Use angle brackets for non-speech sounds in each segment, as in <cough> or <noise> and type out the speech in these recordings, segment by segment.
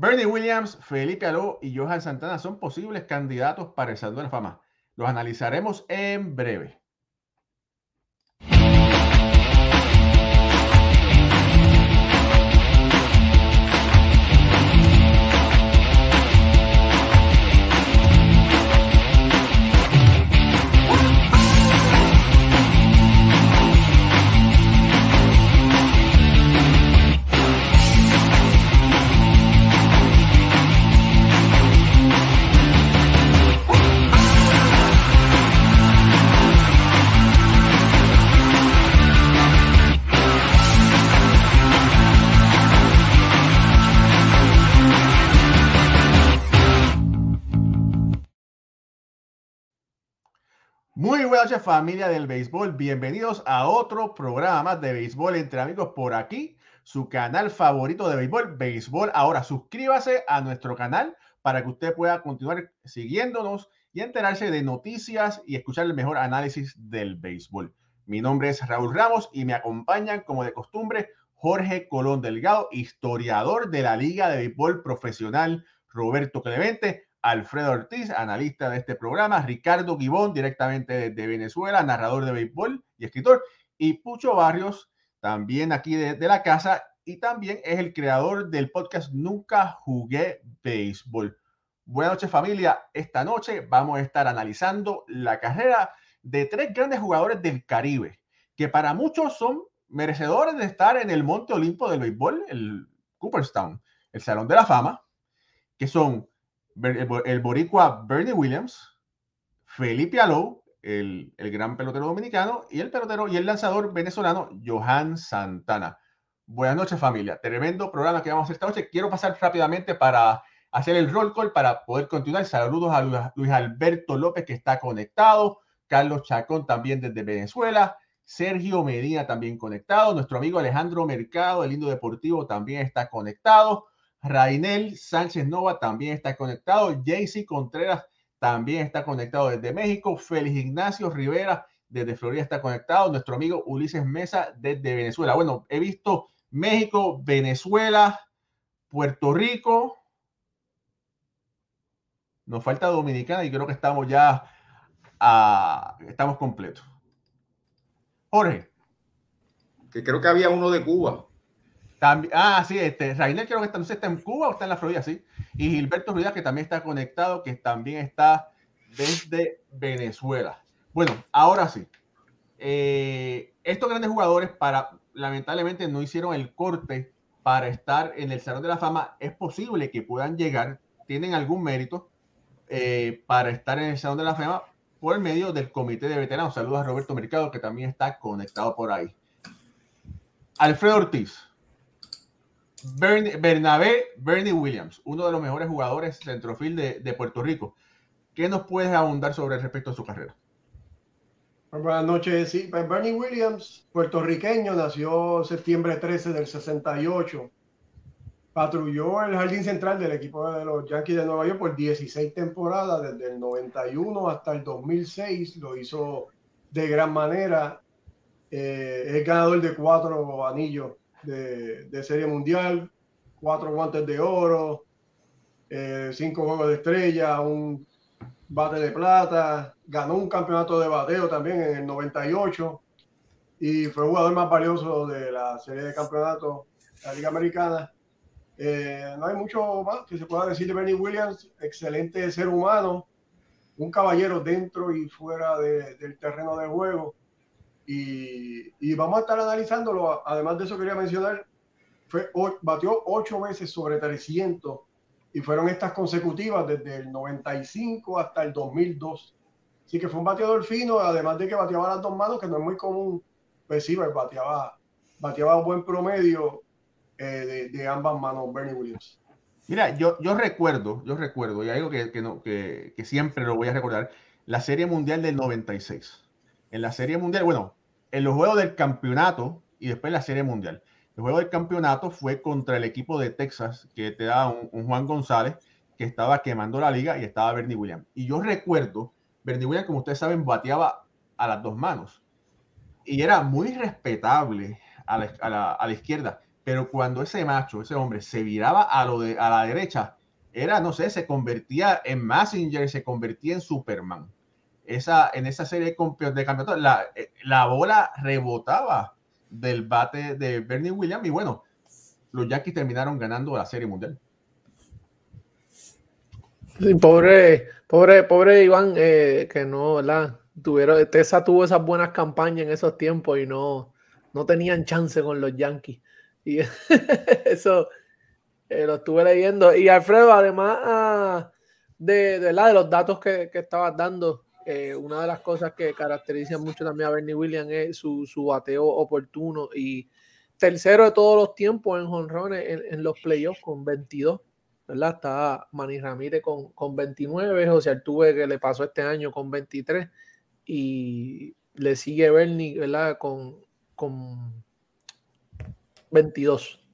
Bernie Williams, Felipe Aló y Johan Santana son posibles candidatos para el Salón de la Fama. Los analizaremos en breve. Noches familia del béisbol, bienvenidos a otro programa de béisbol entre amigos por aquí, su canal favorito de béisbol, béisbol. Ahora suscríbase a nuestro canal para que usted pueda continuar siguiéndonos y enterarse de noticias y escuchar el mejor análisis del béisbol. Mi nombre es Raúl Ramos y me acompañan como de costumbre Jorge Colón Delgado, historiador de la Liga de Béisbol Profesional Roberto Clemente Alfredo Ortiz, analista de este programa, Ricardo Gibón, directamente de Venezuela, narrador de béisbol y escritor, y Pucho Barrios, también aquí de, la casa, y también es el creador del podcast Nunca Jugué Béisbol. Buenas noches familia, esta noche vamos a estar analizando la carrera de tres grandes jugadores del Caribe, que para muchos son merecedores de estar en el Monte Olimpo del béisbol, el Cooperstown, el Salón de la Fama, que son el, boricua Bernie Williams, Felipe Alou, el, gran pelotero dominicano, y el pelotero y el lanzador venezolano Johan Santana. Buenas noches, familia. Tremendo programa que vamos a hacer esta noche. Quiero pasar rápidamente para hacer el roll call para poder continuar. Saludos a Luis Alberto López, que está conectado. Carlos Chacón también desde Venezuela. Sergio Medina también conectado. Nuestro amigo Alejandro Mercado, el lindo deportivo, también está conectado. Rainel Sánchez Nova también está conectado. Jaycee Contreras también está conectado desde México. Félix Ignacio Rivera desde Florida está conectado. Nuestro amigo Ulises Mesa desde Venezuela. Bueno, he visto México, Venezuela, Puerto Rico. Nos falta Dominicana y creo que estamos ya estamos completos. Jorge. Que creo que había uno de Cuba ah, sí, este, Rainer creo que está, no sé, está en Cuba o está en la Florida, sí. Y Gilberto Ruiz, que también está conectado, que también está desde Venezuela. Bueno, ahora sí. Eh, estos grandes jugadores, para, lamentablemente, no hicieron el corte para estar en el Salón de la Fama. Es posible que puedan llegar, tienen algún mérito eh, para estar en el Salón de la Fama por medio del Comité de Veteranos. Saludos a Roberto Mercado, que también está conectado por ahí. Alfredo Ortiz. Bernabé Bernie Williams, uno de los mejores jugadores centrofield de, de Puerto Rico. ¿Qué nos puedes abundar sobre respecto a su carrera? Pues buenas noches. Sí, pues Bernie Williams, puertorriqueño, nació septiembre 13 del 68. Patrulló el jardín central del equipo de los Yankees de Nueva York por 16 temporadas, desde el 91 hasta el 2006. Lo hizo de gran manera. Eh, es ganador de cuatro anillos de, Serie Mundial, cuatro guantes de oro, eh, cinco juegos de estrella, un bate de plata, ganó un campeonato de bateo también en el 98 y fue el jugador más valioso de la serie de campeonatos de la Liga Americana. Eh, no hay mucho más que se pueda decir de Bernie Williams, excelente ser humano, un caballero dentro y fuera del terreno de juego. Y, vamos a estar analizándolo. Además de eso, quería mencionar, fue, batió ocho veces sobre 300 y fueron estas consecutivas desde el 95 hasta el 2002. Así que fue un bateador fino, además de que bateaba las dos manos, que no es muy común. Pues sí, pues bateaba, bateaba un buen promedio eh, de, ambas manos, Bernie Williams. Mira, yo, yo recuerdo, yo recuerdo, y algo que, que, no, que, que siempre lo voy a recordar, la Serie Mundial del 96. En la Serie Mundial, bueno, en los juegos del campeonato y después la Serie Mundial. El juego del campeonato fue contra el equipo de Texas, que te da un, Juan González, que estaba quemando la liga y estaba Bernie Williams. Y yo recuerdo, Bernie Williams, como ustedes saben, bateaba a las dos manos. Y era muy respetable a la, izquierda, pero cuando ese macho, ese hombre, se viraba a, la derecha, era, no sé, se convertía en Messenger, se convertía en Superman. Esa, en esa serie de campeonato, la, eh, la bola rebotaba del bate de Bernie Williams y bueno, los Yankees terminaron ganando la serie mundial. pobre, pobre, pobre Iván, eh, que no, ¿verdad? Tuvieron, Tessa tuvo esas buenas campañas en esos tiempos y no, no tenían chance con los Yankees. Y <laughs> eso eh, lo estuve leyendo. Y Alfredo, además ah, de, de, de los datos que, que estabas dando, eh, una de las cosas que caracteriza mucho también a Bernie Williams es su, su bateo oportuno y tercero de todos los tiempos en jonrones en, en, los playoffs con 22. ¿verdad? Está Manny Ramírez con, con 29, José Altuve que le pasó este año con 23 y le sigue Bernie, ¿verdad? Con, con 22,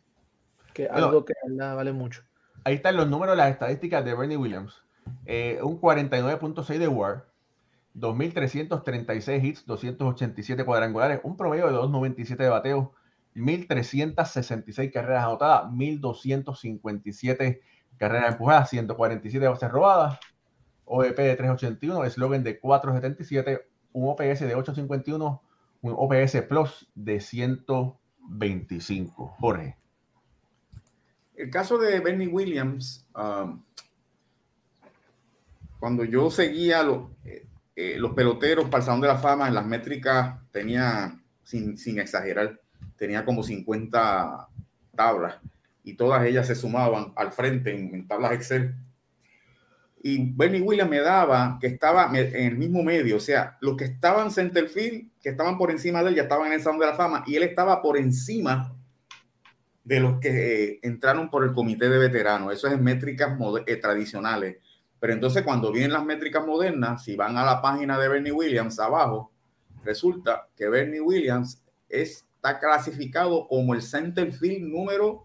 que algo que vale mucho. Ahí están los números, las estadísticas de Bernie Williams. Eh, un 49.6 de WAR, 2.336 hits, 287 cuadrangulares, un promedio de 2.97 de bateo, 1.366 carreras anotadas, 1.257 carreras empujadas, 147 bases robadas, OEP de 381, eslogan de 477, un OPS de 851, un OPS Plus de 125. Jorge. El caso de Bernie Williams, um, cuando yo seguía lo, eh, eh, los peloteros para el Salón de la Fama en las métricas tenía, sin, exagerar, tenía como 50 tablas y todas ellas se sumaban al frente en, tablas Excel. Y Bernie Williams me daba que estaba en el mismo medio, o sea, los que estaban centerfield, que estaban por encima de él, ya estaban en el Salón de la Fama y él estaba por encima de los que eh, entraron por el comité de veteranos. Eso es en métricas eh, tradicionales. Pero entonces cuando vienen las métricas modernas, si van a la página de Bernie Williams abajo, resulta que Bernie Williams está clasificado como el center field número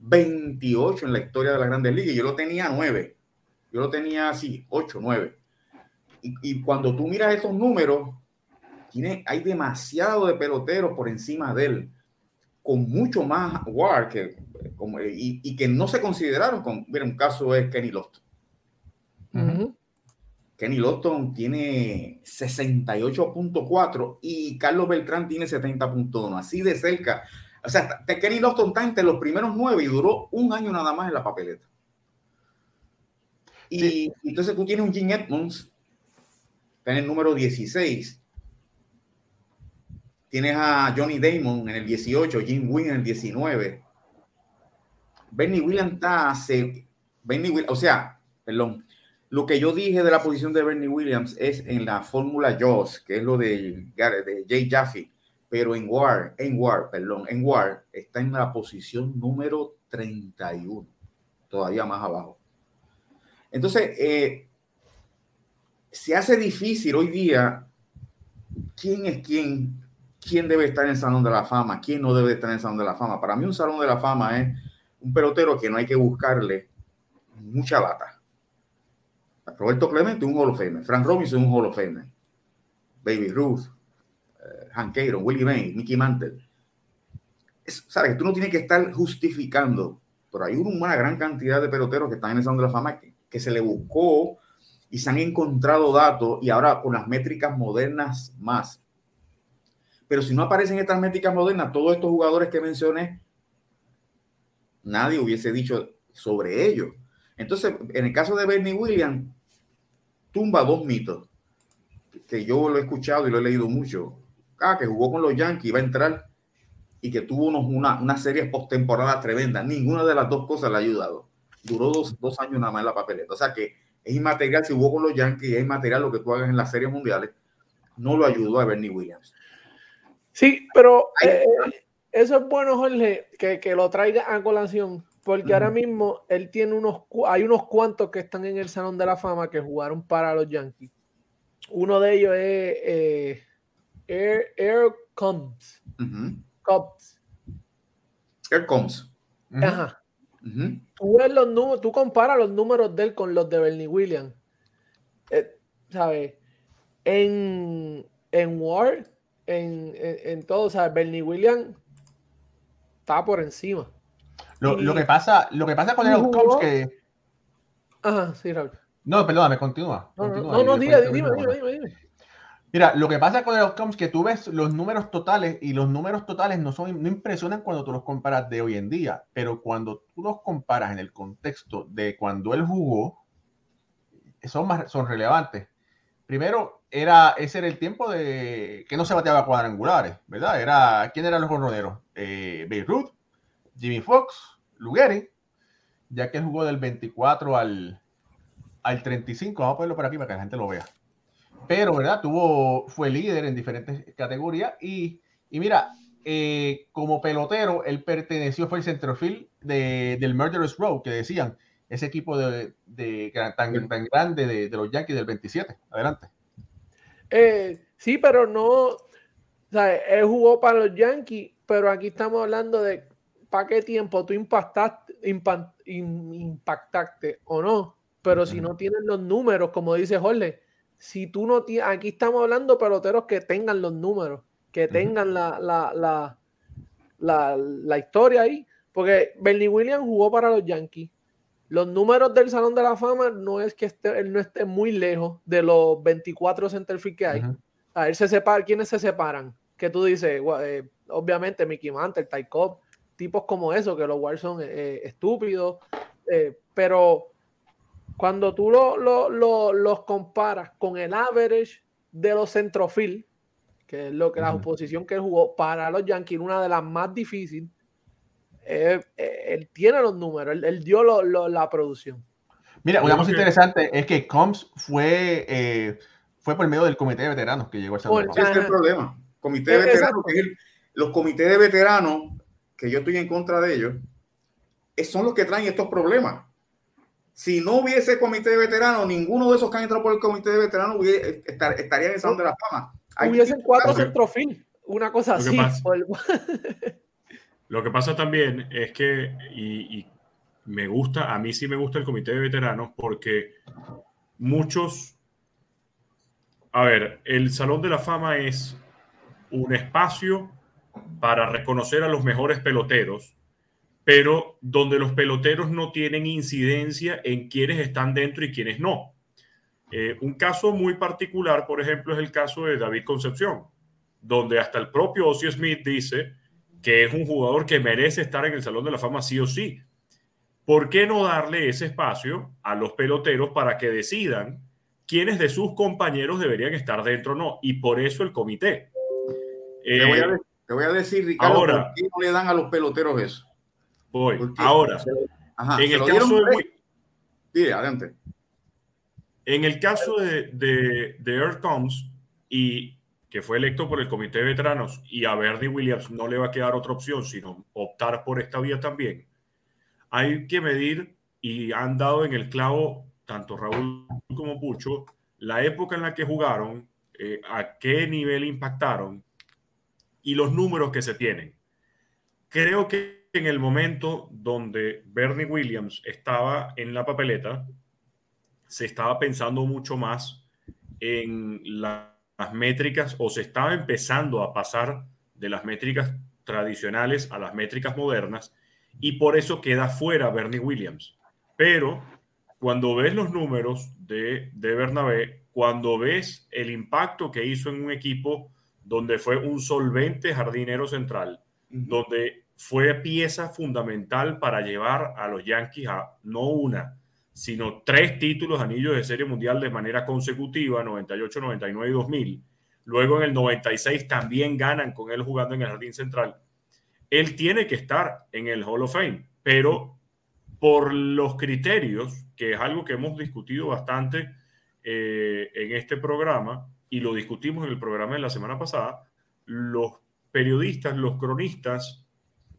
28 en la historia de la Grandes Ligas. Yo lo tenía 9. Yo lo tenía así, 8, 9. Y, y cuando tú miras esos números, tiene, hay demasiado de peloteros por encima de él, con mucho más WAR que, como, y, y, que no se consideraron. Con, mira, un caso es Kenny Lofton. Kenny Lofton tiene 68.4 y Carlos Beltrán tiene 70.1, así de cerca. O sea, Kenny Lofton está entre los primeros nueve y duró un año nada más en la papeleta. Y sí. entonces tú tienes un Jim Edmonds, está en el número 16. Tienes a Johnny Damon en el 18, Jim Wynn en el 19. Benny Williams está hace. Benny Will, o sea, perdón, lo que yo dije de la posición de Bernie Williams es en la fórmula Jaws, que es lo de, de Jay Jaffe, pero en War, en War, perdón, en War está en la posición número 31, todavía más abajo. Entonces, eh, se hace difícil hoy día quién es quién, quién debe estar en el Salón de la Fama, quién no debe estar en el Salón de la Fama. Para mí un Salón de la Fama es un pelotero que no hay que buscarle mucha lata Roberto Clemente, un Hall of Famer. Frank Robinson, un Hall of. Baby Ruth, uh, Hank Aaron, Willie May, Mickey Mantle. Es, ¿Sabes? Tú no tienes que estar justificando, pero hay una gran cantidad de peloteros que están en el Salón de la Fama que, que se le buscó y se han encontrado datos y ahora con las métricas modernas más. Pero si no aparecen estas métricas modernas, todos estos jugadores que mencioné, nadie hubiese dicho sobre ellos. Entonces, en el caso de Bernie Williams, tumba dos mitos que yo lo he escuchado y lo he leído mucho. Ah, que jugó con los Yankees, iba a entrar y que tuvo unos, una, una serie postemporada tremenda. Ninguna de las dos cosas le ha ayudado. Duró dos, dos años nada más en la papeleta. O sea que es inmaterial si jugó con los Yankees, es inmaterial lo que tú hagas en las series mundiales. No lo ayudó a Bernie Williams. Sí, pero eh, eso es bueno, Jorge, que, que lo traiga a colación, porque ahora mismo él tiene unos, hay unos cuantos que están en el Salón de la Fama que jugaron para los Yankees. Uno de ellos es eh, Air, Air Combs. Uh -huh. Combs. Air Combs. Uh -huh. Ajá. Tú, ves los tú comparas los números de él con los de Bernie Williams. Eh, ¿Sabes? En, en War, en, en, en todo, ¿sabes? Bernie Williams estaba por encima. Lo, lo que pasa, lo que pasa con el outcomes que. Ajá, sí, Raúl. No, perdóname, continúa. No, continúa, no, no, dime, dime, dime, dime. Mira, lo que pasa con el outcomes es que tú ves los números totales y los números totales no, son, no impresionan cuando tú los comparas de hoy en día, pero cuando tú los comparas en el contexto de cuando él jugó, son, más, son relevantes. Primero, era, ese era el tiempo de que no se bateaba cuadrangulares, ¿verdad? Era, ¿Quién eran los jorroneros? Eh, Babe Ruth, Jimmy Fox, Lugeri, ya que él jugó del 24 al, al 35. Vamos a ponerlo por aquí para que la gente lo vea pero ¿verdad? Tuvo, fue líder en diferentes categorías y, y mira, eh, como pelotero, él perteneció, fue el centrofield de, del Murderous Row, que decían, ese equipo de, de tan, tan, grande de, de, los Yankees del 27. Adelante. Eh, sí, pero no, o sea, él jugó para los Yankees, pero aquí estamos hablando de para qué tiempo tú impactaste, impact, impactaste o no, pero si no tienes los números, como dice Jorge, si tú no tienes, aquí estamos hablando de peloteros que tengan los números, que tengan uh -huh. la, la, la, la, historia ahí, porque Bernie Williams jugó para los Yankees. Los números del Salón de la Fama no es que esté, él no esté muy lejos de los 24 centerfield que hay. Uh -huh. A ver, se separa, ¿quiénes se separan? Que tú dices, eh, obviamente Mickey Mantle, Ty Cobb, tipos como eso, que los Warriors son eh, estúpidos, eh, pero cuando tú lo, lo, lo, los comparas con el average de los centrofield, que es lo que uh -huh. la posición que él jugó para los Yankees, una de las más difíciles, eh, eh, él tiene los números, él, él dio lo, lo, la producción. Mira, una cosa interesante es que Combs fue, eh, fue por medio del comité de veteranos que llegó a ese Ese es el problema. Comité de veteranos, que es el, los comités de veteranos, que yo estoy en contra de ellos, son los que traen estos problemas. Si no hubiese comité de veteranos, ninguno de esos que han entrado por el comité de veteranos hubiese, estar, estaría en el Salón de la Fama. Hay Hubiesen cuatro okay. centrofil, una cosa lo así. Pasa, <laughs> lo que pasa también es que, y, y, me gusta, a mí sí me gusta el comité de veteranos porque muchos, a ver, el Salón de la Fama es un espacio para reconocer a los mejores peloteros, pero donde los peloteros no tienen incidencia en quienes están dentro y quienes no. Eh, un caso muy particular, por ejemplo, es el caso de David Concepción, donde hasta el propio Ozzie Smith dice que es un jugador que merece estar en el Salón de la Fama sí o sí. ¿Por qué no darle ese espacio a los peloteros para que decidan quiénes de sus compañeros deberían estar dentro o no? Y por eso el comité. Eh, te, voy a, te, voy a, decir, Ricardo, ahora, ¿por qué no le dan a los peloteros eso? Voy. Ahora, Ajá, en el caso de... Sí, adelante. En el caso de, de, de Earth Combs, y que fue electo por el Comité de Veteranos, y a Bernie Williams no le va a quedar otra opción, sino optar por esta vía también, hay que medir, y han dado en el clavo tanto Raúl como Pucho, la época en la que jugaron, eh, a qué nivel impactaron y los números que se tienen. Creo que en el momento donde Bernie Williams estaba en la papeleta, se estaba pensando mucho más en la, las métricas o se estaba empezando a pasar de las métricas tradicionales a las métricas modernas y por eso queda fuera Bernie Williams. Pero cuando ves los números de, de Bernabé, cuando ves el impacto que hizo en un equipo donde fue un solvente jardinero central, uh -huh. donde fue pieza fundamental para llevar a los Yankees a no una, sino tres títulos anillos de serie mundial de manera consecutiva, 98, 99 y 2000. Luego en el 96 también ganan con él jugando en el jardín central. Él tiene que estar en el Hall of Fame, pero por los criterios, que es algo que hemos discutido bastante eh, en este programa, y lo discutimos en el programa de la semana pasada, los periodistas, los cronistas,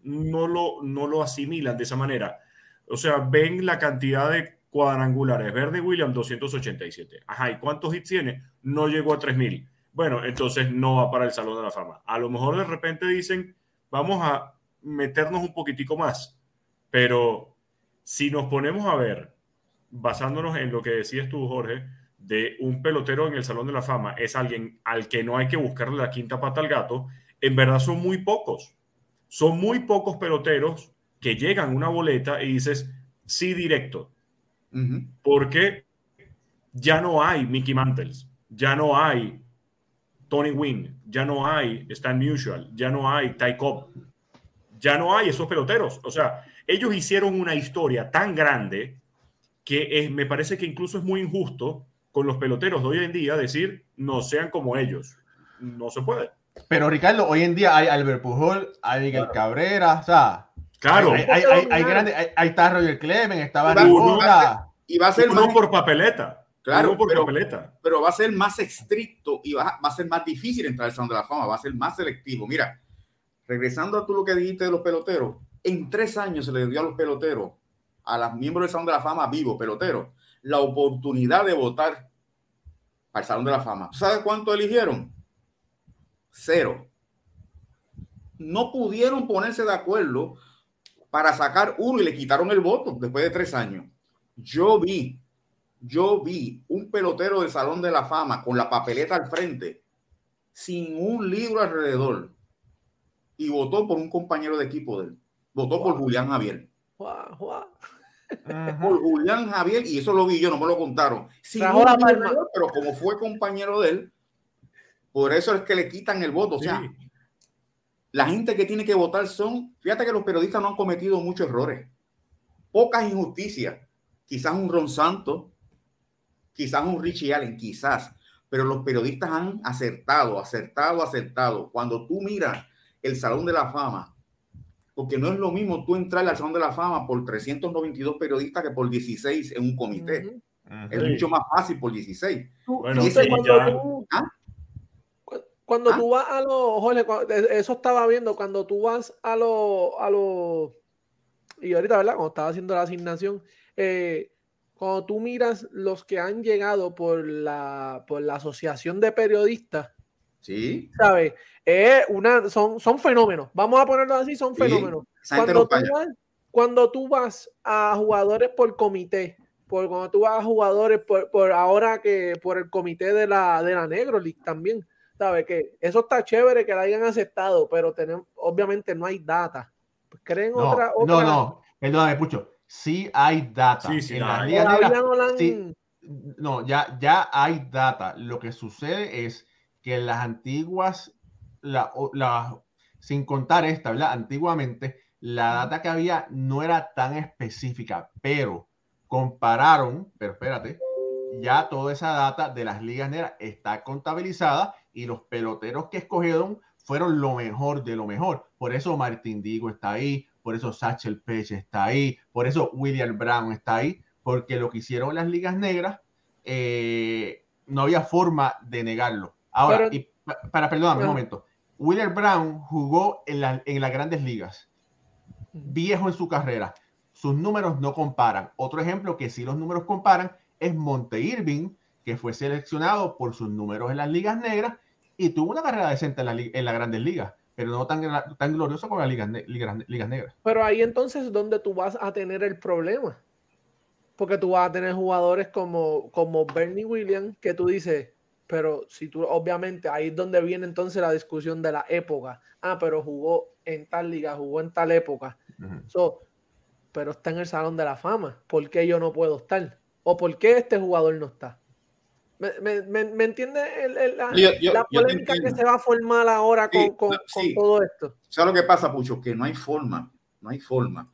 no lo, no lo asimilan de esa manera. O sea, ven la cantidad de cuadrangulares. Verde Williams, 287. Ajá, ¿y cuántos hits tiene? No llegó a 3000. Bueno, entonces no va para el Salón de la Fama. A lo mejor de repente dicen, vamos a meternos un poquitico más. Pero si nos ponemos a ver, basándonos en lo que decías tú, Jorge, de un pelotero en el Salón de la Fama, es alguien al que no hay que buscarle la quinta pata al gato, en verdad son muy pocos son muy pocos peloteros que llegan a una boleta y dices, sí, directo. Porque ya no hay Mickey Mantles, ya no hay Tony Wynn, ya no hay Stan Musial, ya no hay Ty Cobb, ya no hay esos peloteros. O sea, ellos hicieron una historia tan grande que me parece que incluso es muy injusto con los peloteros de hoy en día decir no sean como ellos. No se puede. Pero Ricardo, hoy en día hay Albert Pujol, hay Miguel Cabrera, o sea, claro, hay, hay, hay, hay grandes, hay, hay está Roger Clemen, estaba y va a ser uno por papeleta. Claro, por pero, papeleta. pero va a ser más estricto y va, va a ser más difícil entrar al Salón de la Fama, va a ser más selectivo. Mira, regresando a tú lo que dijiste de los peloteros, en tres años se le dio a los peloteros, a los miembros del Salón de la Fama vivo, peloteros, la oportunidad de votar al Salón de la Fama. ¿Sabes cuánto eligieron? Cero. No pudieron ponerse de acuerdo para sacar uno y le quitaron el voto después de tres años. Yo vi, yo vi un pelotero del Salón de la Fama con la papeleta al frente, sin un libro alrededor, y votó por un compañero de equipo de él. Votó por Julián Javier. Por Julián Javier, y eso lo vi yo, no me lo contaron. pero como fue compañero de él, por eso es que le quitan el voto. O sea, la gente que tiene que votar son, fíjate que los periodistas no han cometido muchos errores, pocas injusticias. Quizás un Ron Santo, quizás un Richie Allen, quizás, pero los periodistas han acertado, acertado, acertado. Cuando tú miras el Salón de la Fama, porque no es lo mismo tú entrar al Salón de la Fama por 392 periodistas que por 16 en un comité. Es mucho más fácil por 16. Bueno, cuando, ¿Ah? tú, vas a los, eso estaba viendo, cuando tú vas a los, a los, y ahorita, ¿verdad? Cuando estaba haciendo la asignación, eh, cuando tú miras los que han llegado por la, por la Asociación de Periodistas, Sí. ¿Sabes? una, son, son fenómenos. Vamos a ponerlo así, son fenómenos. Cuando tú, vas, cuando tú, vas, a jugadores por comité, por cuando tú vas a jugadores por, por ahora que por el comité de la, de la Negro League también, ¿sabes? Que eso está chévere que la hayan aceptado, pero tenemos, obviamente no hay data. ¿Creen no, otra, otra? No, no, perdóname, Pucho. Sí hay data. Sí, sí, en la no, no, ya, ya hay data. Lo que sucede es que las antiguas, la, la, sin contar esta, ¿verdad? Antiguamente, la data que había no era tan específica, pero compararon, pero espérate, ya toda esa data de las ligas negras está contabilizada y los peloteros que escogieron fueron lo mejor de lo mejor. Por eso Martín Digo está ahí, por eso Satchel Peche está ahí, por eso William Brown está ahí, porque lo que hicieron las ligas negras eh, no había forma de negarlo. Ahora, y para, perdóname un momento. Willer Brown jugó en, en las grandes ligas, viejo en su carrera. Sus números no comparan. Otro ejemplo que sí los números comparan es Monte Irving, que fue seleccionado por sus números en las ligas negras y tuvo una carrera decente en, la, en las grandes ligas, pero no tan, tan glorioso como las ligas, ligas, negras. Pero ahí entonces donde tú vas a tener el problema. Porque tú vas a tener jugadores como, como Bernie Williams, que tú dices, pero si tú, obviamente, ahí es donde viene entonces la discusión de la época. Ah, pero jugó en tal liga, jugó en tal época. pero está en el Salón de la Fama. ¿Por qué yo no puedo estar? ¿O por qué este jugador no está? ¿Me, me, me, entiende la, polémica que se va a formar ahora con, con, todo esto? ¿Sabes lo que pasa, Pucho? Que no hay forma, no hay forma.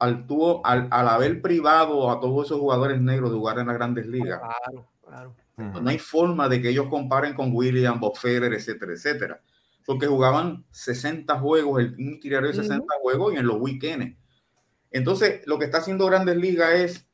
Al, tuvo, al, al haber privado a todos esos jugadores negros de jugar en las grandes ligas, claro, claro no hay forma de que ellos comparen con William, Bob Federer, etcétera, etcétera. Porque jugaban 60 juegos, el, un itinerario de 60 juegos y en los weekends. Entonces, lo que está haciendo Grandes Ligas es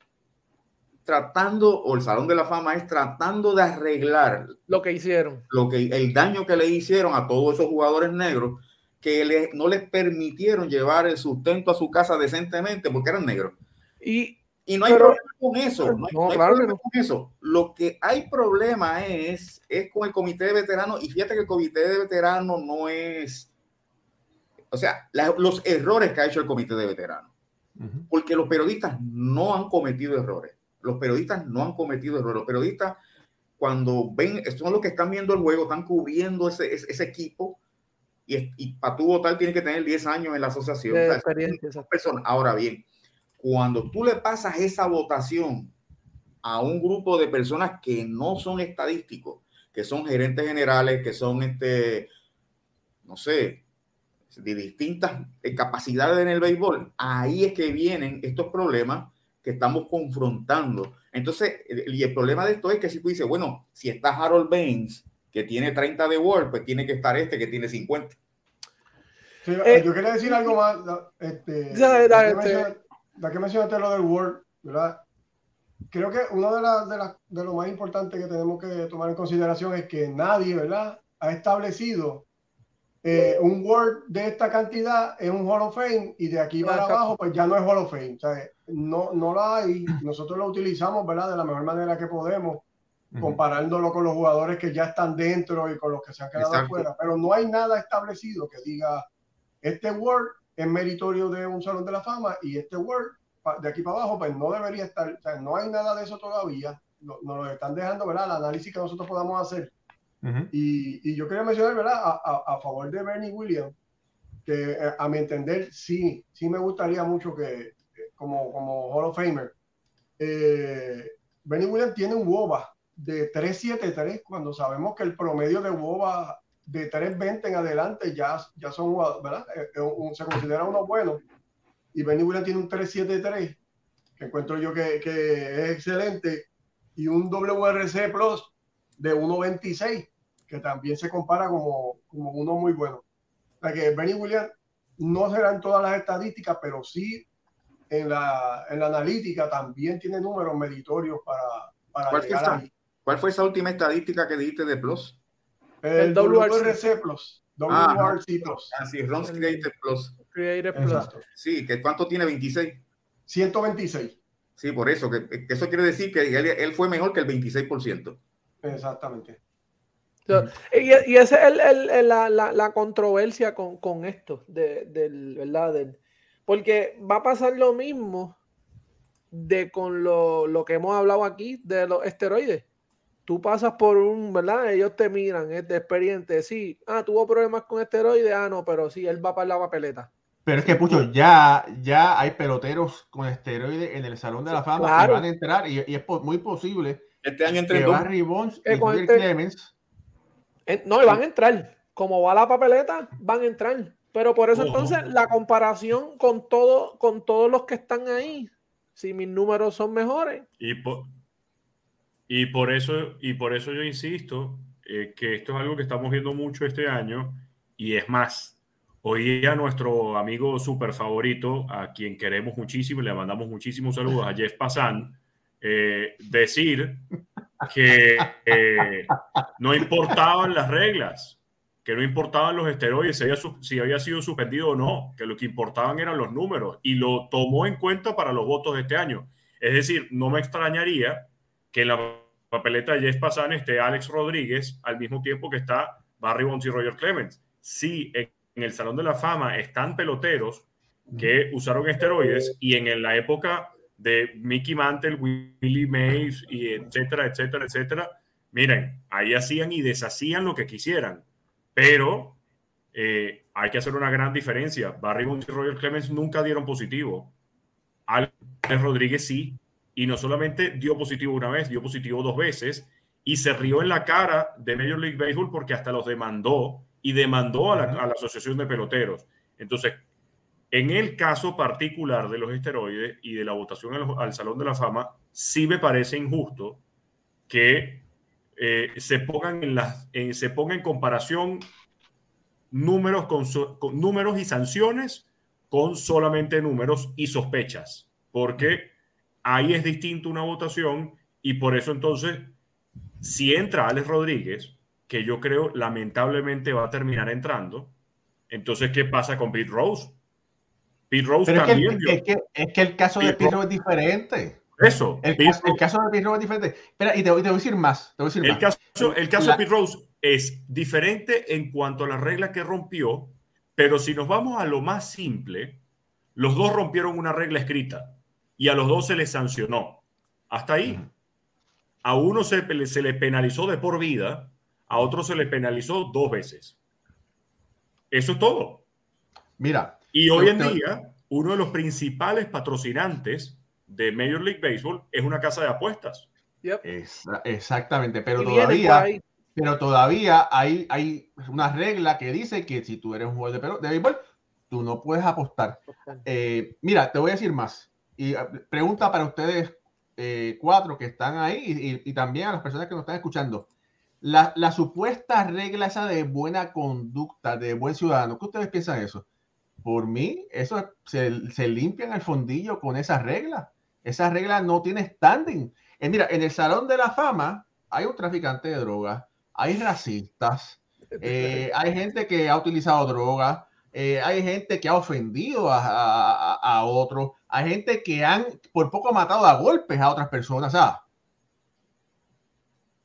tratando, o el Salón de la Fama es tratando de arreglar lo que hicieron. Lo que, el daño que le hicieron a todos esos jugadores negros que no les permitieron llevar el sustento a su casa decentemente porque eran negros. Y y no hay problema con eso. No hay, problema con eso. Lo que hay problema es, es con el comité de veteranos. Y fíjate que el comité de veteranos no es. O sea, los errores que ha hecho el comité de veteranos. Porque los periodistas no han cometido errores. Los periodistas no han cometido errores. Los periodistas, cuando ven, son los que están viendo el juego, están cubriendo ese, ese, ese equipo, y, y para tú votar tienes que tener 10 años en la asociación. De O sea. Ahora bien, cuando tú le pasas esa votación a un grupo de personas que no son estadísticos, que son gerentes generales, que son este, no sé, de distintas eh, capacidades en el béisbol, ahí es que vienen estos problemas que estamos confrontando. Entonces, y el problema de esto es que si tú dices, bueno, si está Harold Baines, que tiene 30 de World, pues tiene que estar este que tiene 50. Sí, Eh, yo quería decir algo más. Este, Ya, ya, este- ya que mencionaste lo del Word, ¿verdad? Creo que uno de, las de, las- de lo más importante que tenemos que tomar en consideración es que nadie, ¿verdad? Ha establecido eh, un Word de esta cantidad en un Hall of Fame y de aquí para Exacto. abajo, pues ya no es Hall of Fame. O sea, no, no lo hay. Nosotros lo utilizamos, ¿verdad? De la mejor manera que podemos comparándolo con los jugadores que ya están dentro y con los que se han quedado Exacto. afuera. Pero no hay nada establecido que diga este Word es meritorio de un Salón de la Fama y este Word pa- de aquí para abajo pues no debería estar. O sea, no hay nada de eso todavía. No- Nos lo están dejando, ¿verdad? El análisis que nosotros podamos hacer. Ujú. Y, y yo quería mencionar, ¿verdad? A, a- a favor de Bernie Williams, que eh, a mi entender sí, sí me gustaría mucho que eh, como, como Hall of Famer, eh, Bernie Williams tiene un WOBA de 373 cuando sabemos que el promedio de WOBA de 320 en adelante ya, ya son, ¿verdad? Eh, eh, se considera uno bueno. Y Bernie Williams tiene un 373, que encuentro yo que, que es excelente, y un WRC Plus de 1.26, que también se compara como, como uno muy bueno. O sea que Bernie Williams no serán todas las estadísticas, pero sí en la, en la analítica también tiene números meditorios para, para ¿Cuál fue, esa, cuál fue esa última estadística que dijiste de Plus? El, El WRC. Plus. Ah, WRC Plus. Ah, sí, Created Plus. Creative Plus. Exacto. Sí, que ¿cuánto tiene? 26. 126. Sí, por eso, que, que eso quiere decir que él, él fue mejor que el 26%. Exactamente. Y, y esa es el- el- el- la, la- la controversia con, con esto, de, del, ¿verdad? Del- porque va a pasar lo mismo de con lo, lo que hemos hablado aquí de los esteroides. Tú pasas por un, ¿verdad? Ellos te miran, es de experiente, sí, ah, tuvo problemas con esteroides, ah, no, pero sí, él va para la papeleta. Pero es que, Pucho, ya, ya hay peloteros con esteroides en el Salón de la Fama Claro. que van a entrar y, y es muy posible Este año entre que dos. Barry Bonds Eh, y Roger este- Clemens Eh, No, y van a entrar. Como va la papeleta, van a entrar. Pero por eso entonces la comparación con todo, con todos los que están ahí, si mis números son mejores, Y por, y por eso, y por eso yo insisto eh, que esto es algo que estamos viendo mucho este año. Y es más, hoy a nuestro amigo súper favorito, a quien queremos muchísimo le mandamos muchísimos saludos, a Jeff Passan, eh, decir que eh, no importaban las reglas, que no importaban los esteroides, si había sido suspendido o no, que lo que importaban eran los números y lo tomó en cuenta para los votos de este año. Es decir, no me extrañaría que en la papeleta de Jeff Passan esté Alex Rodríguez al mismo tiempo que está Barry Bonds y Roger Clemens. Si en en el Salón de la Fama están peloteros que usaron esteroides y en la época de Mickey Mantle, Willie Mays y etcétera, etcétera, etcétera, miren, ahí hacían y deshacían lo que quisieran, pero eh, hay que hacer una gran diferencia. Barry Bonds y Roger Clemens nunca dieron positivo. Alex Rodríguez sí, y no solamente dio positivo una vez, dio positivo dos veces y se rió en la cara de Major League Baseball porque hasta los demandó y demandó a la, a la Asociación de Peloteros. Entonces, en el caso particular de los esteroides y de la votación al, al Salón de la Fama, sí me parece injusto que eh, se, pongan en las, se ponga en comparación números, con, con números y sanciones con solamente números y sospechas, porque ahí es distinto una votación y por eso entonces, si entra Alex Rodríguez, que yo creo lamentablemente va a terminar entrando, entonces, ¿qué pasa con Pete Rose? Pete Rose Pero es que, también es, que, es que el caso de Pete Pirro es diferente. eso. El, Pete caso, el Rose- caso de Pirro es diferente. Espera, y te, voy- te voy a decir más. Te voy a decir El más. caso, el caso La- de Pete Rose es diferente en cuanto a las reglas que rompió, pero si nos vamos a lo más simple, los dos rompieron una regla escrita y a los dos se les sancionó. Hasta ahí. A uno se, le- se le penalizó de por vida, a otro se le penalizó dos veces. Eso es todo. Mira. Y hoy en día, uno de los principales patrocinantes de Major League Baseball es una casa de apuestas. exactamente, pero todavía, pero todavía hay, hay una regla que dice que si tú eres un jugador de, de béisbol, tú no puedes apostar. Eh, mira, te voy a decir más. Y ah, pregunta para ustedes eh, cuatro que están ahí y, también a las personas que nos están escuchando. La, supuesta regla esa de buena conducta, de buen ciudadano, ¿qué ustedes piensan eso? Por mí, eso se, se limpia en el fondillo con esa regla. Esa regla no tiene standing. Eh, mira, en el Salón de la Fama hay un traficante de drogas, hay racistas, eh, hay gente que ha utilizado drogas, eh, hay gente que ha ofendido a, a, a, otros, hay gente que han por poco matado a golpes a otras personas, ¿sabes?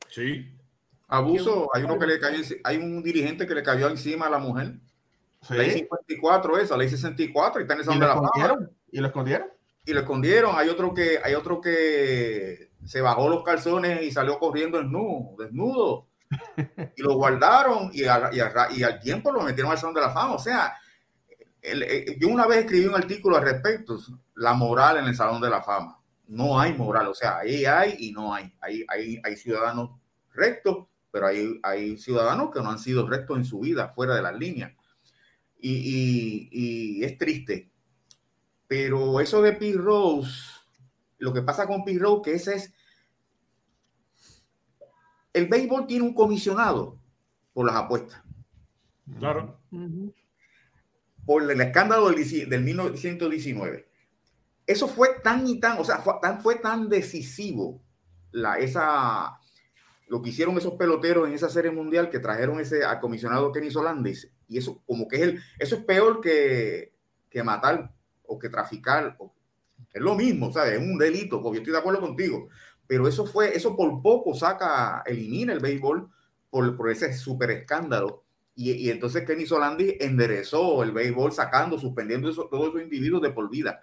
Sí. Abuso, hay uno que le cayó, hay un dirigente que le cayó encima a la mujer. Sí. Ley 54 esa, ley 64 y está en esa ¿Y, lo escondieron? ¿Y lo escondieron? Y lo escondieron. Hay otro que, hay otro que se bajó los calzones y salió corriendo desnudo, desnudo. <laughs> y lo guardaron y, al tiempo lo metieron al Salón de la Fama. O sea, el, yo una vez escribí un artículo al respecto, la moral en el Salón de la Fama. No hay moral, o sea, ahí hay y no hay. Hay, hay, hay ciudadanos rectos, pero hay, hay ciudadanos que no han sido rectos en su vida, fuera de las líneas. Y, y, es triste. Pero eso de Pete Rose, lo que pasa con Pete Rose, que ese es el béisbol tiene un comisionado por las apuestas. Claro. Por el escándalo del, del 1919. Eso fue tan y tan, o sea, fue tan, fue tan decisivo la, esa, lo que hicieron esos peloteros en esa serie mundial que trajeron ese al comisionado Kenny Solandis. Y eso, como que es el, eso es peor que, que matar o que traficar. O, es lo mismo, ¿sabes? Es un delito, porque yo estoy de acuerdo contigo pero eso fue, eso por poco saca, elimina el béisbol por, por ese súper escándalo. Y, y, entonces Kenny Solandi enderezó el béisbol sacando, suspendiendo eso, todos esos individuos de por vida.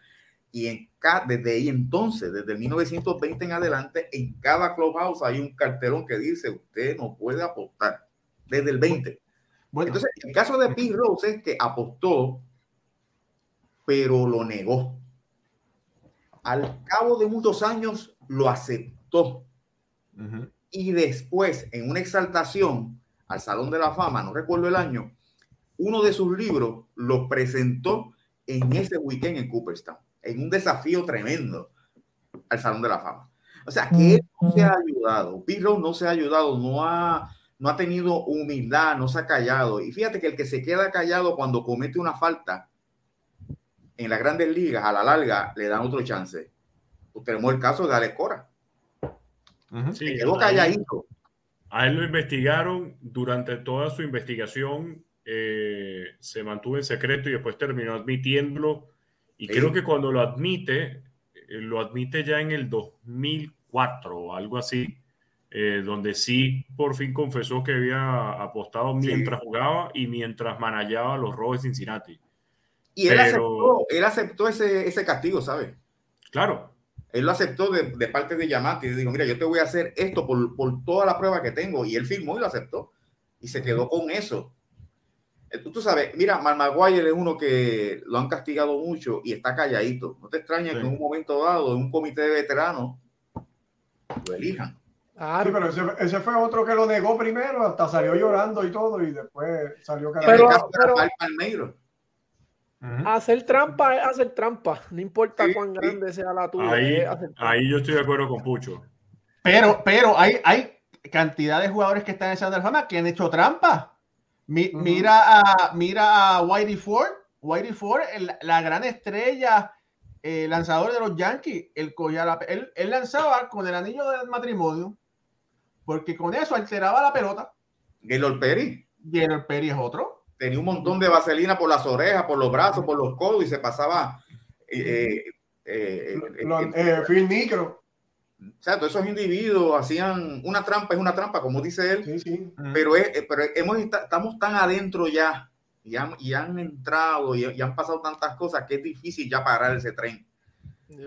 Y en desde ahí entonces, desde 1920 en adelante, en cada clubhouse hay un cartelón que dice usted no puede apostar. Desde el 20. Bueno, entonces, el caso de Pete Rose es que apostó, pero lo negó. Al cabo de muchos años lo aceptó Uh -huh. Y después, en una exaltación al Salón de la Fama, no recuerdo el año, uno de sus libros lo presentó en ese weekend en Cooperstown, en un desafío tremendo al Salón de la Fama. O sea, que él no se ha ayudado, Pirro no se ha ayudado, no ha, no ha tenido humildad, no se ha callado. Y fíjate que el que se queda callado cuando comete una falta en las grandes ligas, a la larga, le dan otro chance. Tenemos el caso de Alex Cora. Uh -huh. sí, quedó calladito. A él lo investigaron durante toda su investigación, eh, se mantuvo en secreto y después terminó admitiéndolo. Y sí. creo que cuando lo admite, eh, lo admite ya en el 2004 o algo así, eh, donde sí por fin confesó que había apostado mientras sí. jugaba y mientras manejaba los Rojos de Cincinnati. Y él Pero... aceptó, él aceptó ese, ese castigo, ¿sabes? Claro, él lo aceptó de, de parte de Yamati y dijo, mira, yo te voy a hacer esto por, por, toda la prueba que tengo. Y él firmó y lo aceptó. Y se quedó con eso. Eh, tú, tú sabes, mira, Mal Maguire es uno que lo han castigado mucho y está calladito. No te extraña sí. que en un momento dado, en un comité de veteranos, lo elijan. Ah, sí, pero ese, ese, fue otro que lo negó primero, hasta salió llorando y todo, y después salió callado. Pero, pero. Uh -huh. Hacer trampa es hacer trampa, no importa sí, cuán grande sea la tuya. Ahí, ahí, yo estoy de acuerdo con Pucho. Pero, pero hay, hay cantidad de jugadores que están en esa fama que han hecho trampa. Mi, uh -huh. Mira a mira a Whitey Ford, Whitey Ford, el, la gran estrella, eh, lanzador de los Yankees, el collar, él, él lanzaba con el anillo del matrimonio, porque con eso alteraba la pelota. Gaylord Perry. Gaylord Perry es otro tenía un montón de vaselina por las orejas, por los brazos, por los codos y se pasaba. Eh, eh, eh, Phil Micro. O sea, todos esos individuos hacían una trampa, es una trampa, como dice él, sí, sí. pero, es, pero hemos, estamos tan adentro ya y han, y han entrado y, y, han pasado tantas cosas que es difícil ya parar ese tren.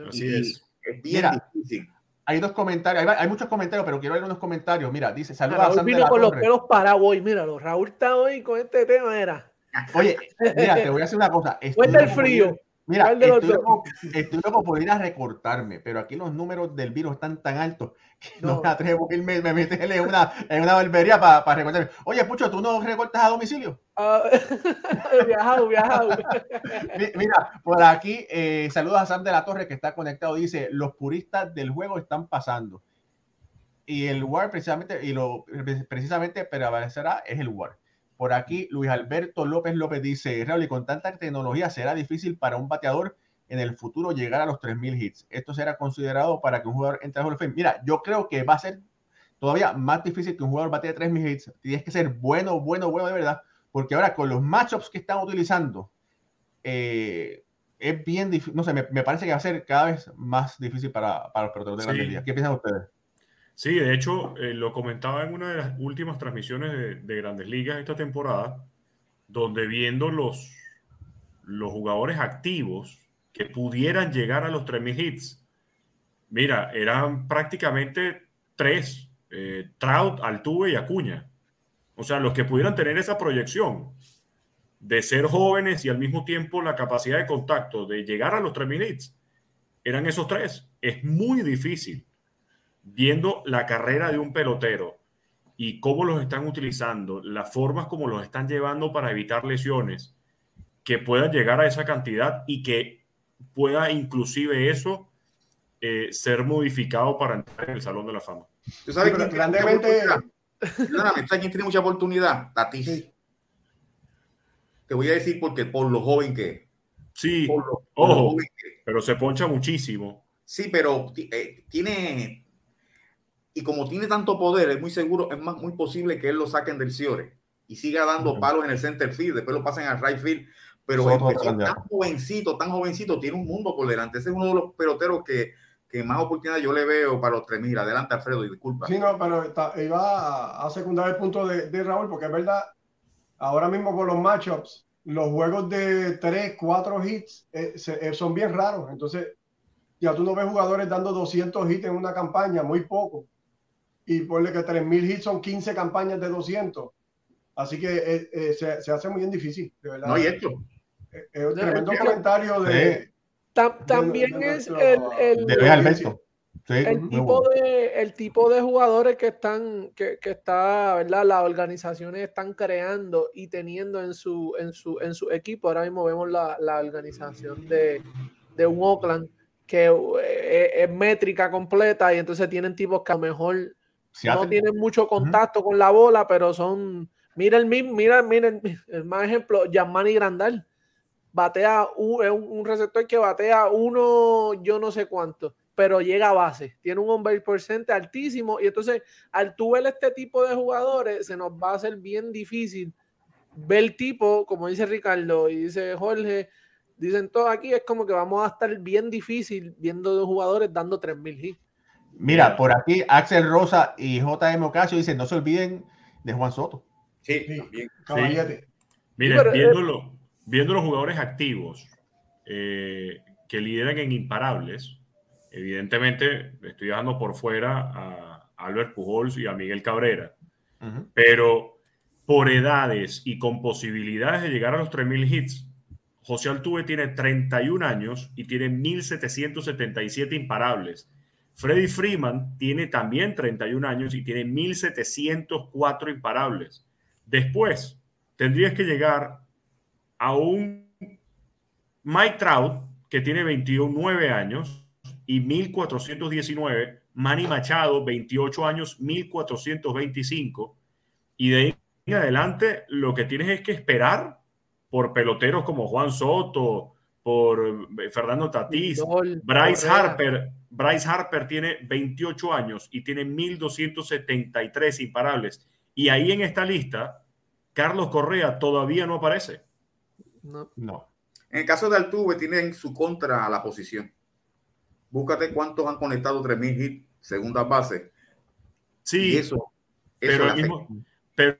Así y es. Es bien Mira, difícil. Hay dos comentarios, hay, hay, muchos comentarios, pero quiero ver unos comentarios. Mira, dice, saludos Raúl vino con los pelos parados hoy, míralo, Raúl está hoy con este tema, era. Oye, mira, te voy a hacer una cosa. Fue el frío. Mira, estoy loco, estoy loco, por ir a recortarme, pero aquí los números del virus están tan altos que <laughs> no, me atrevo a irme, me meterle en una, en una barbería para pa recortarme. Oye, Pucho, ¿tú no recortas a domicilio? Uh, <laughs> viajado, viajado. <laughs> Mira, por aquí, eh, saludos a Sam de la Torre que está conectado. Dice: Los puristas del juego están pasando. Y el War, precisamente, y lo precisamente prevalecerá es el War. Por aquí, Luis Alberto López López dice, Raúl, y con tanta tecnología será difícil para un bateador en el futuro llegar a los 3.000 hits. Esto será considerado para que un jugador entre al Hall of Fame. Mira, yo creo que va a ser todavía más difícil que un jugador bate 3.000 hits. Tienes que ser bueno, bueno, bueno de verdad, porque ahora con los matchups que están utilizando, eh, es bien difícil, no sé, me, parece que va a ser cada vez más difícil para, para los peloteros de grandes ligas. ¿Qué piensan ustedes? Sí, de hecho, eh, lo comentaba en una de las últimas transmisiones de, Grandes Ligas esta temporada, donde viendo los, los jugadores activos que pudieran llegar a los 3.000 hits, mira, eran prácticamente tres, eh, Trout, Altuve y Acuña. O sea, los que pudieran tener esa proyección de ser jóvenes y al mismo tiempo la capacidad de contacto de llegar a los 3.000 hits, eran esos tres. Es muy difícil viendo la carrera de un pelotero y cómo los están utilizando, las formas como los están llevando para evitar lesiones, que puedan llegar a esa cantidad y que pueda inclusive eso eh, ser modificado para entrar en el Salón de la Fama. ¿Tú sabes quién grandemente... quién tiene mucha oportunidad? Tatis. Te voy a decir porque por lo joven que es. Sí, ojo, pero se poncha muchísimo. Sí, pero eh, tiene, y como tiene tanto poder, es muy seguro, es más muy posible que él lo saquen del Ciore y siga dando palos en el center field, después lo pasen al right field. Pero es tan jovencito, tan jovencito, tiene un mundo por delante. Ese es uno de los peloteros que, que más oportunidad yo le veo para los 3000. Adelante, Alfredo, y disculpa. Sí, no, pero iba a, secundar el punto de, de, Raúl, porque es verdad, ahora mismo con los matchups, los juegos de 3, 4 hits eh, eh, son bien raros. Entonces, ya tú no ves jugadores dando 200 hits en una campaña, muy poco y ponle que 3.000 hits son 15 campañas de 200. Así que eh, eh, se, se, hace muy bien difícil, de verdad. No, y esto. Eh, es un tremendo comentario de... también es el, el, el, tipo de, el tipo de jugadores que están, que, que, está, ¿verdad? Las organizaciones están creando y teniendo en su, en su, en su equipo. Ahora mismo vemos la, la organización de, de un Oakland que es, métrica completa y entonces tienen tipos que a lo mejor no tienen mucho contacto con la bola, pero son. Mira el mismo, mira, miren el más ejemplo, Yamani Grandal. Batea un, un, receptor que batea uno, yo no sé cuánto, pero llega a base. Tiene un on base percent altísimo. Y entonces, al tú ver este tipo de jugadores, se nos va a hacer bien difícil ver el tipo, como dice Ricardo y dice Jorge, dicen todos aquí, es como que vamos a estar bien difícil viendo dos jugadores dando 3000 hits. Mira, por aquí Axel Rosa y JM Ocasio dicen, no se olviden de Juan Soto. Sí, también. Miren, eh, viendo los jugadores activos eh, que lideran en imparables, evidentemente estoy dejando por fuera a Albert Pujols y a Miguel Cabrera, pero por edades y con posibilidades de llegar a los 3.000 hits, José Altuve tiene 31 años y tiene 1.777 imparables Freddy Freeman tiene también 31 años y tiene 1.704 imparables. Después, tendrías que llegar a un Mike Trout, que tiene 29 años y 1.419. Manny Machado, 28 años, 1.425. Y de ahí en adelante, lo que tienes es que esperar por peloteros como Juan Soto, por eh, Fernando Tatís, Bryce Harper. Bryce Harper tiene 28 años y tiene 1.273 imparables. Y ahí en esta lista, Carlos Correa todavía no aparece. No. no. En el caso de Altuve, tiene en su contra la posición. Búscate cuántos han conectado 3.000 hits, segunda base. Sí, eso, pero, mismo, pero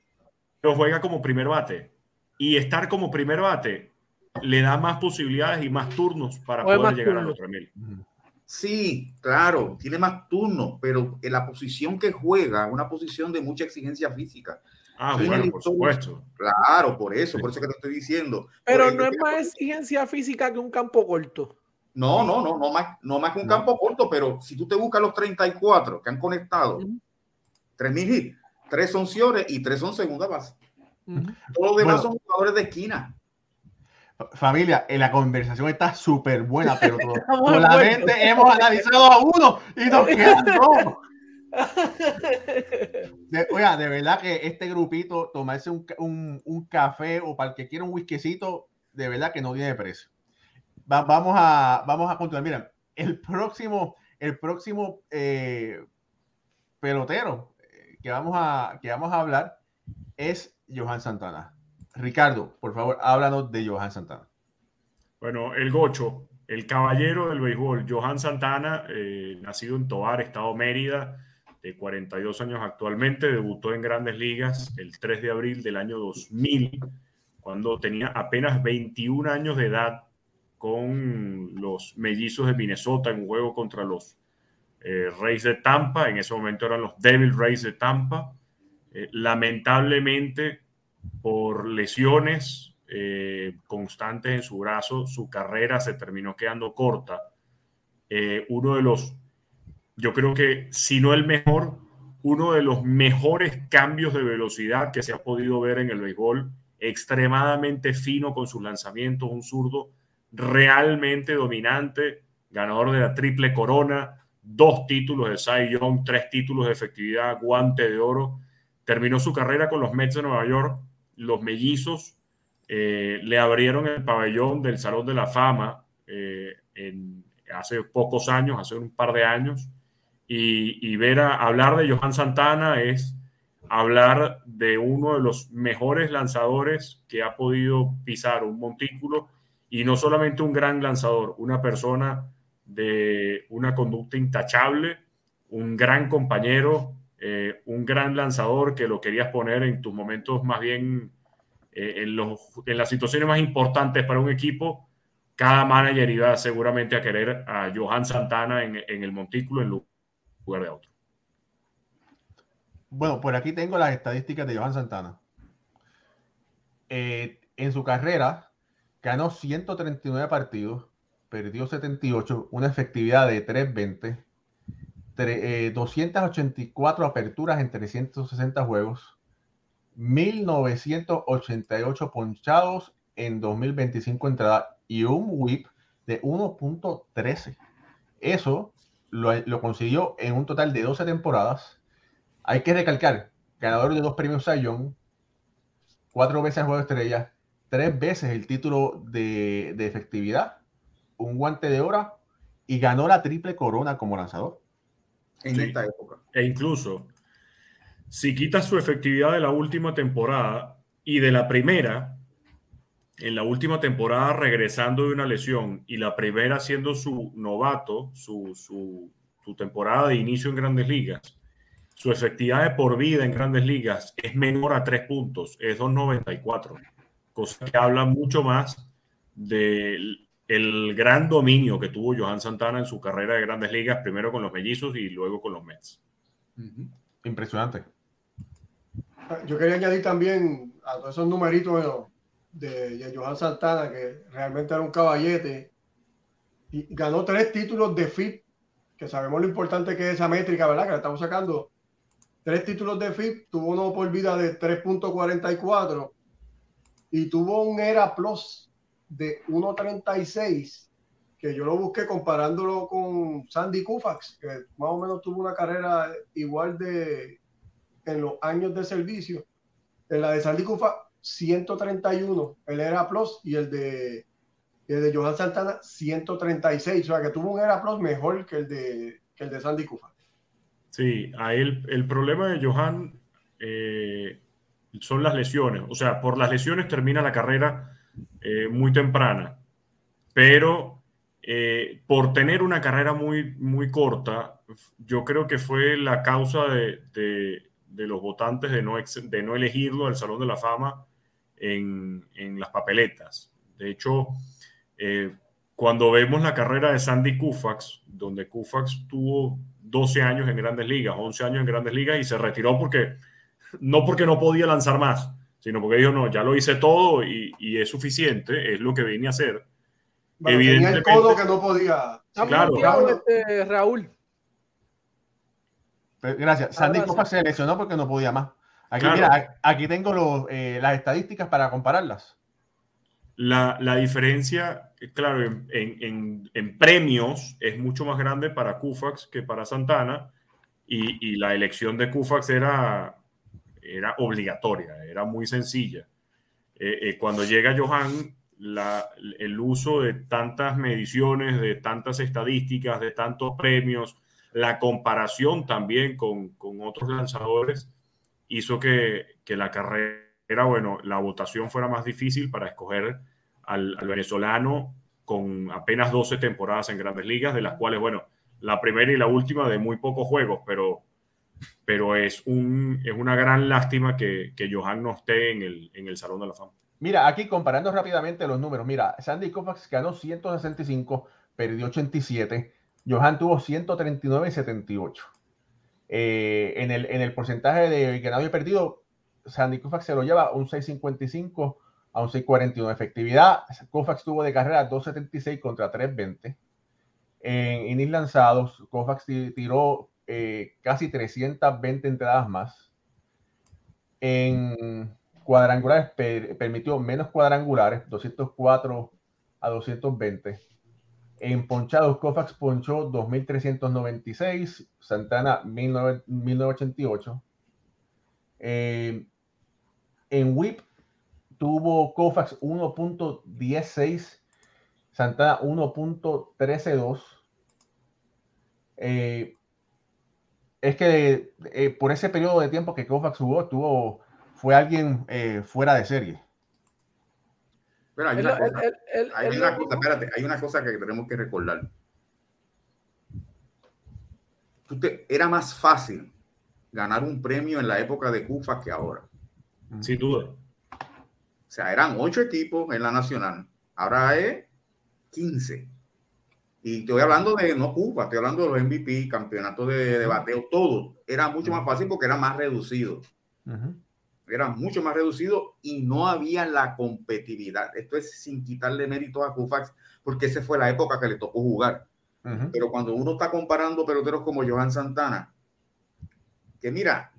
juega como primer bate. Y estar como primer bate le da más posibilidades y más turnos para poder llegar a los 3000. Sí, claro, tiene más turnos, pero en la posición que juega, una posición de mucha exigencia física. Ah, bueno, por supuesto. Claro, por eso, por eso que te estoy diciendo. Pero no es más exigencia física que un campo corto. No, no, no, no más, no más que un No. campo corto, pero si tú te buscas los 34 que han conectado, Ujú. 3.000 hits, 3 son Ciores y 3 son segunda base. Ujú. Todos los demás Bueno. son jugadores de esquina. Familia, eh, la conversación está súper buena, pero <laughs> solamente hemos analizado a uno y nos <laughs> quedan dos. De, oiga, de verdad que este grupito, tomarse un, un- un café o para el que quiera un whiskycito, de verdad que no tiene precio. Va- vamos, a, vamos a continuar. Mira, el próximo, el próximo eh, pelotero eh, que vamos, a, que vamos a hablar es Johan Santana. Ricardo, por favor, háblanos de Johan Santana. Bueno, el Gocho, el caballero del béisbol, Johan Santana, eh, nacido en Tobar, Estado Mérida, de 42 años actualmente, debutó en grandes ligas el 3 de abril del año 2000, cuando tenía apenas 21 años de edad con los mellizos de Minnesota en un juego contra los eh, Rays de Tampa, en ese momento eran los Devil Rays de Tampa. Eh, lamentablemente, por lesiones eh, constantes en su brazo, su carrera se terminó quedando corta. Eh, uno de los, yo creo que si no el mejor, uno de los mejores cambios de velocidad que se ha podido ver en el béisbol, extremadamente fino con sus lanzamientos, un zurdo realmente dominante, ganador de la triple corona, dos títulos de Cy Young, tres títulos de efectividad, guante de oro. Terminó su carrera con los Mets de Nueva York, los mellizos eh, le abrieron el pabellón del Salón de la Fama eh, hace pocos años, hace un par de años, y, y ver a hablar de Johan Santana es hablar de uno de los mejores lanzadores que ha podido pisar un montículo y no solamente un gran lanzador, una persona de una conducta intachable, un gran compañero, eh, un gran lanzador que lo querías poner en tus momentos más bien eh, en, los, en, las situaciones más importantes para un equipo. Cada manager iba seguramente a querer a Johan Santana en, en el montículo en lugar de otro. Bueno, por aquí tengo las estadísticas de Johan Santana. Eh, en su carrera ganó 139 partidos, perdió 78, una efectividad de 320, eh, 284 aperturas en 360 juegos, 1988 ponchados en 2025 entradas y un whip de 1.13. Eso lo, lo, consiguió en un total de 12 temporadas. Hay que recalcar, ganador de dos premios Young, cuatro veces el juego de estrellas, tres veces el título de, de, efectividad, un guante de oro y ganó la triple corona como lanzador. En sí. esta época. E incluso, si quitas su efectividad de la última temporada y de la primera, en la última temporada regresando de una lesión y la primera siendo su novato, su, su, su temporada de inicio en grandes ligas, su efectividad de por vida en grandes ligas es menor a 3 puntos, es 2.94, cosa que habla mucho más del el gran dominio que tuvo Johan Santana en su carrera de grandes ligas, primero con los mellizos y luego con los Mets. Uh -huh. Impresionante. Yo quería añadir también a todos esos numeritos bueno, de, de Johan Santana, que realmente era un caballete, y ganó tres títulos de FIP, que sabemos lo importante que es esa métrica, ¿verdad? Que la estamos sacando. Tres títulos de FIP, tuvo uno por vida de 3.44 y tuvo un ERA Plus de 1.36, que yo lo busqué comparándolo con Sandy Koufax, que más o menos tuvo una carrera igual de en los años de servicio. En la de Sandy Koufax, 131, el ERA Plus, y el de, el de Johan Santana, 136. O sea, que tuvo un ERA Plus mejor que el de, que el de Sandy Koufax. Sí, a él, el problema de Johan eh, son las lesiones. O sea, por las lesiones termina la carrera eh, muy temprana, pero eh, por tener una carrera muy, muy corta, yo creo que fue la causa de, de, los votantes de no, de no elegirlo al Salón de la Fama en, en las papeletas. De hecho, eh, cuando vemos la carrera de Sandy Koufax, donde Koufax tuvo 12 años en grandes ligas, 11 años en grandes ligas y se retiró porque no porque no podía lanzar más, sino porque dijo, no, ya lo hice todo y, y es suficiente, es lo que vine a hacer. Bueno, tenía el codo que no podía. Claro. Este, Raúl. Gracias. Sandy Koufax se lesionó porque no podía más. Aquí, Claro. mira, aquí tengo los, eh, las estadísticas para compararlas. La, la diferencia, claro, en, en- en- premios es mucho más grande para Koufax que para Santana y, y la elección de Koufax era, era obligatoria, era muy sencilla. Eh, eh, cuando llega Johan, el uso de tantas mediciones, de tantas estadísticas, de tantos premios, la comparación también con, otros lanzadores hizo que, que la carrera, bueno, la votación fuera más difícil para escoger al, al venezolano con apenas 12 temporadas en grandes ligas, de las cuales, bueno, la primera y la última de muy pocos juegos, pero, pero es, un, es una gran lástima que, que Johan no esté en el, en el Salón de la Fama. Mira, aquí comparando rápidamente los números. Mira, Sandy Koufax ganó 165, perdió 87. Johan tuvo 139 y 78. Eh, en, el, en el porcentaje de ganado y perdido, Sandy Koufax se lo lleva un 6.55 a un 6.41. Efectividad, Koufax tuvo de carrera 2.76 contra 3.20. En innings lanzados, Koufax ti- tiró eh, casi 320 entradas más. En cuadrangulares per- permitió menos cuadrangulares, 204 a 220. En ponchados, Koufax ponchó 2.396, Santana 19- 1988. Eh, en whip tuvo Koufax 1.16, Santana 1.132. Eh, es que eh, por ese periodo de tiempo que Koufax jugó, tuvo, fue alguien eh, fuera de serie. Pero hay una cosa, él- hay una cosa, espérate, hay una cosa que tenemos que recordar. Tú te- era más fácil ganar un premio en la época de Cufa que ahora. Sin duda. O sea, eran ocho equipos en la nacional. Ahora es 15. Y estoy hablando de no Cuba, estoy hablando de los MVP, campeonatos de, de bateo, todo. Era mucho más fácil porque era más reducido. Era mucho más reducido y no había la competitividad. Esto es sin quitarle mérito a Kufax, porque esa fue la época que le tocó jugar. Pero cuando uno está comparando peloteros como Johan Santana, que mira,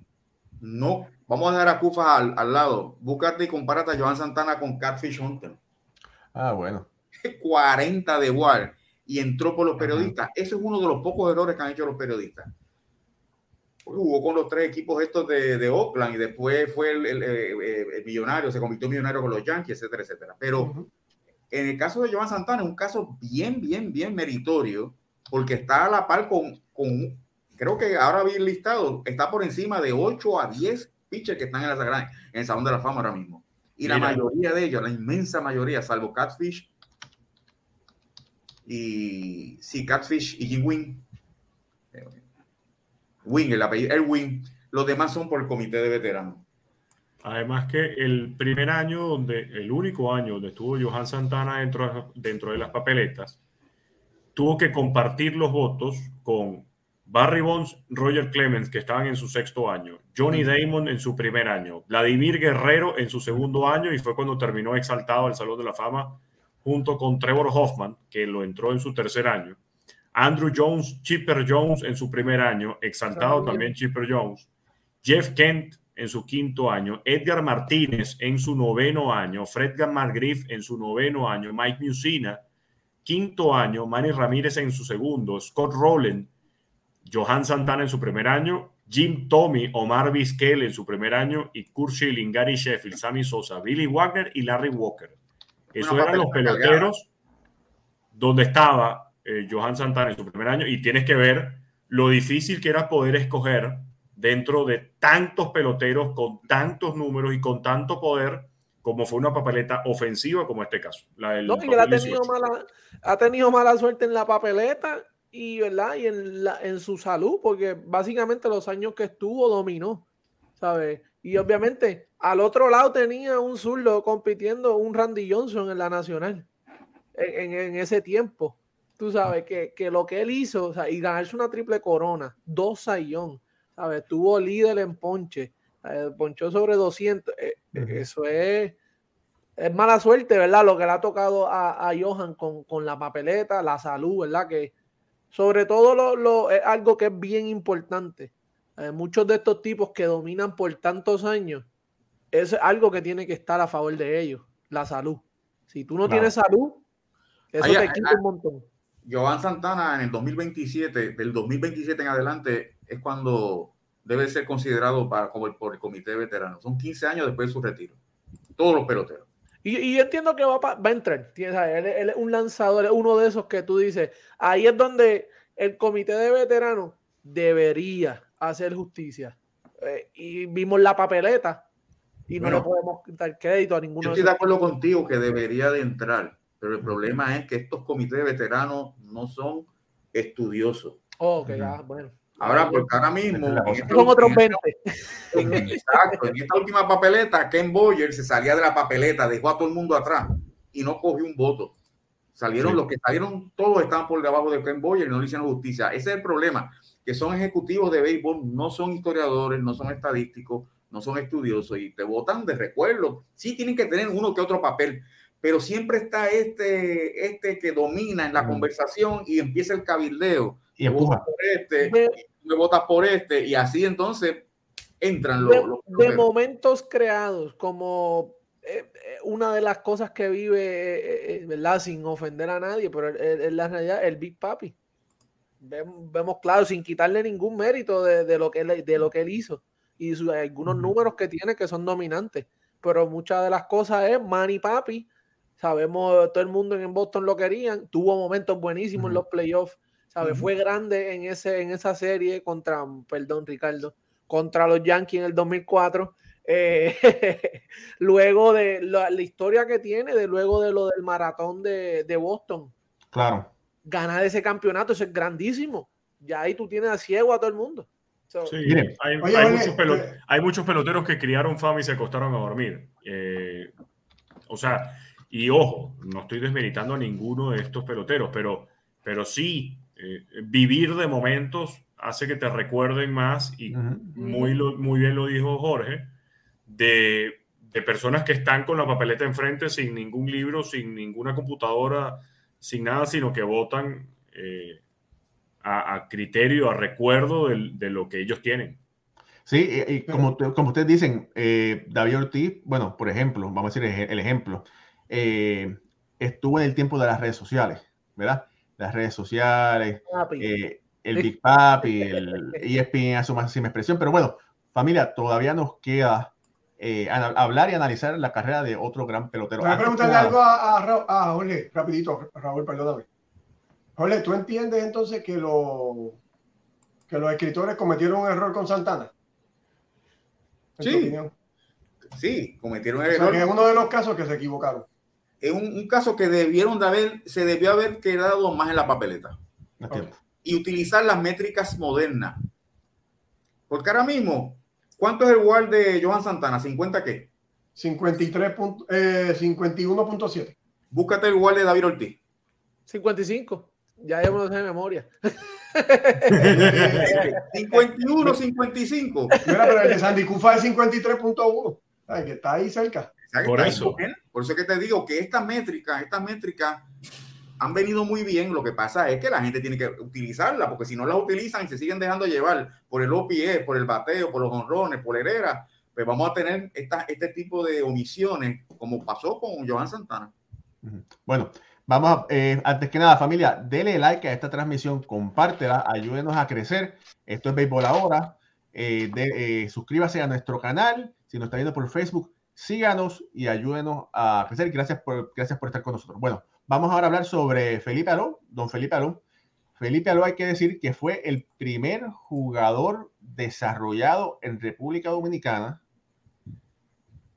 no, vamos a dejar a Kufa al, al lado. Búscate y compárate a Johan Santana con Catfish Hunter. Ah, bueno. <laughs> 40 de igual y entró por los periodistas. Ese es uno de los pocos errores que han hecho los periodistas. Porque jugó con los tres equipos estos de, de Oakland y después fue el, el, eh, el millonario, se convirtió en millonario con los Yankees, etcétera, etcétera. Pero en el caso de Joan Santana es un caso bien, bien, bien meritorio porque está a la par con, con creo que ahora vi el listado, está por encima de 8 a 10 pitchers que están en, la en el Salón de la Fama ahora mismo. Y la Mira. mayoría de ellos, la inmensa mayoría, salvo Catfish y sí, Catfish y Jim Wing, eh, Wing, el apellido, el Wing, los demás son por el comité de veteranos. Además que el primer año, donde el único año donde estuvo Johan Santana dentro, dentro de las papeletas, tuvo que compartir los votos con Barry Bonds, Roger Clemens, que estaban en su sexto año, Johnny Damon en su primer año, Vladimir Guerrero en su segundo año y fue cuando terminó exaltado al Salón de la Fama junto con Trevor Hoffman, que lo entró en su tercer año, Andrew Jones, Chipper Jones en su primer año, exaltado También. Chipper Jones, Jeff Kent en su quinto año, Edgar Martínez en su noveno año, Fred McGriff en su noveno año, Mike Musina, quinto año, Manny Ramírez en su segundo, Scott Rowland, Johan Santana en su primer año, Jim Tomey, Omar Vizquel en su primer año y Kurt Schilling, Gary Sheffield, Sammy Sosa, Billy Wagner y Larry Walker. Una eran los peloteros donde estaba eh, Johan Santana en su primer año y tienes que ver lo difícil que era poder escoger dentro de tantos peloteros con tantos números y con tanto poder como fue una papeleta ofensiva como este caso. La del No, y él ha 2018. tenido mala, ha tenido mala suerte en la papeleta y, ¿verdad? y en, la, en su salud, porque básicamente los años que estuvo dominó, ¿sabes? Y obviamente al otro lado tenía un zurdo compitiendo, un Randy Johnson en la nacional, en, en- en ese tiempo. Tú sabes que, que lo que él hizo, o sea, y ganarse una triple corona, dos sayón, ¿sabes? Tuvo líder en ponche, Eh, ponchó sobre 200. Eh, eso es, es mala suerte, ¿verdad? Lo que le ha tocado a, a Johan con, con, la papeleta, la salud, ¿verdad? Que sobre todo lo, lo es algo que es bien importante. Eh, muchos de estos tipos que dominan por tantos años, es algo que tiene que estar a favor de ellos, la salud. Si tú no tienes salud, eso te quita un montón. Joan Santana en el 2027, del 2027 en adelante, es cuando debe ser considerado para, como el, por el comité de veteranos. Son 15 años después de su retiro. Todos los peloteros. Y, y yo entiendo que va, va a entrar. Él, él, es un lanzador, es uno de esos que tú dices. Ahí es donde el comité de veteranos debería hacer justicia. Eh, y vimos la papeleta y no le podemos dar crédito a ninguno. Yo estoy de, de acuerdo contigo que debería de entrar, pero el problema es que estos comités de veteranos no son estudiosos. Oh, ok, ah, bueno. Ahora, porque ahora mismo. Son otros 20. <laughs> exacto. En esta última papeleta, Ken Boyer se salía de la papeleta, dejó a todo el mundo atrás y no cogió un voto. Salieron sí. los que salieron, todos estaban por debajo de Ken Boyer y no le hicieron justicia. Ese es el problema, que son ejecutivos de béisbol, no son historiadores, no son estadísticos, no son estudiosos y te votan de recuerdo. Sí tienen que tener uno que otro papel, pero siempre está este, este que domina en la conversación y empieza el cabildeo. Y empuja. Por este, me votas por este, y así entonces entran los. De, los de momentos creados, como eh, una de las cosas que vive, eh, ¿verdad? Sin ofender a nadie, pero en la realidad, el Big Papi. Vemos, vemos claro, sin quitarle ningún mérito de, de, lo, que él, de lo que él hizo y su, algunos números que tiene que son dominantes, pero muchas de las cosas es Manny Papi. Sabemos, todo el mundo en Boston lo querían, tuvo momentos buenísimos uh -huh. en los playoffs, ¿sabe? Uh -huh. Fue grande en, ese, en esa serie contra, perdón, Ricardo, contra los Yankees en el 2004. Eh, <laughs> luego de la, la, historia que tiene, de luego de lo del maratón de, de Boston. Claro. Ganar ese campeonato, eso es grandísimo. Ya ahí tú tienes a ciego a todo el mundo. So, sí, hay, oye, hay, oye, muchos pelot eh, hay, muchos peloteros que criaron fama y se acostaron a dormir. Eh, o sea, y ojo, no estoy desmeritando a ninguno de estos peloteros, pero, pero sí, eh, vivir de momentos hace que te recuerden más, y uh -huh. muy, lo, muy bien lo dijo Jorge, de, de, personas que están con la papeleta enfrente sin ningún libro, sin ninguna computadora, sin nada, sino que votan eh, a, a, criterio, a recuerdo de, de, lo que ellos tienen. Sí, y, y como, como ustedes dicen, eh, David Ortiz, bueno, por ejemplo, vamos a decir el ejemplo, eh, estuvo en el tiempo de las redes sociales, ¿verdad? Las redes sociales, eh, el Big Papi, el ESPN a su máxima expresión, pero bueno, familia, todavía nos queda eh, hablar y analizar la carrera de otro gran pelotero. Voy a preguntarle algo a, a, a Jorge, rapidito, Raúl, perdóname. Jorge, ¿tú entiendes entonces que, lo, que los escritores cometieron un error con Santana? Sí. Sí, cometieron el error. O sea, es uno de los casos que se equivocaron. Es un, un, caso que debieron de haber, se debió haber quedado más en la papeleta. Okay. Y utilizar las métricas modernas. Porque ahora mismo, ¿cuánto es el WAR de Johan Santana? ¿50 qué? 53 eh, 51.7. Búscate el WAR de David Ortiz. 55. Ya hemos de memoria. <laughs> 51, 55. Mira, pero el de Sandy Cufa es 53.1. Que está ahí cerca. Por eso. Por eso que te digo que estas métricas, estas métricas han venido muy bien. Lo que pasa es que la gente tiene que utilizarlas, porque si no las utilizan y se siguen dejando llevar por el OPE, por el bateo, por los honrones, por Herrera, pues vamos a tener esta, este tipo de omisiones, como pasó con Joan Santana. Bueno, vamos, a, eh, antes que nada, familia, dele like a esta transmisión, compártela, ayúdenos a crecer. Esto es Béisbol Ahora. Eh, eh, suscríbase a nuestro canal. Si nos está viendo por Facebook, síganos y ayúdenos a crecer. Gracias por, gracias por estar con nosotros. Bueno, vamos ahora a hablar sobre Felipe Aló, don Felipe Aló. Felipe Aló hay que decir que fue el primer jugador desarrollado en República Dominicana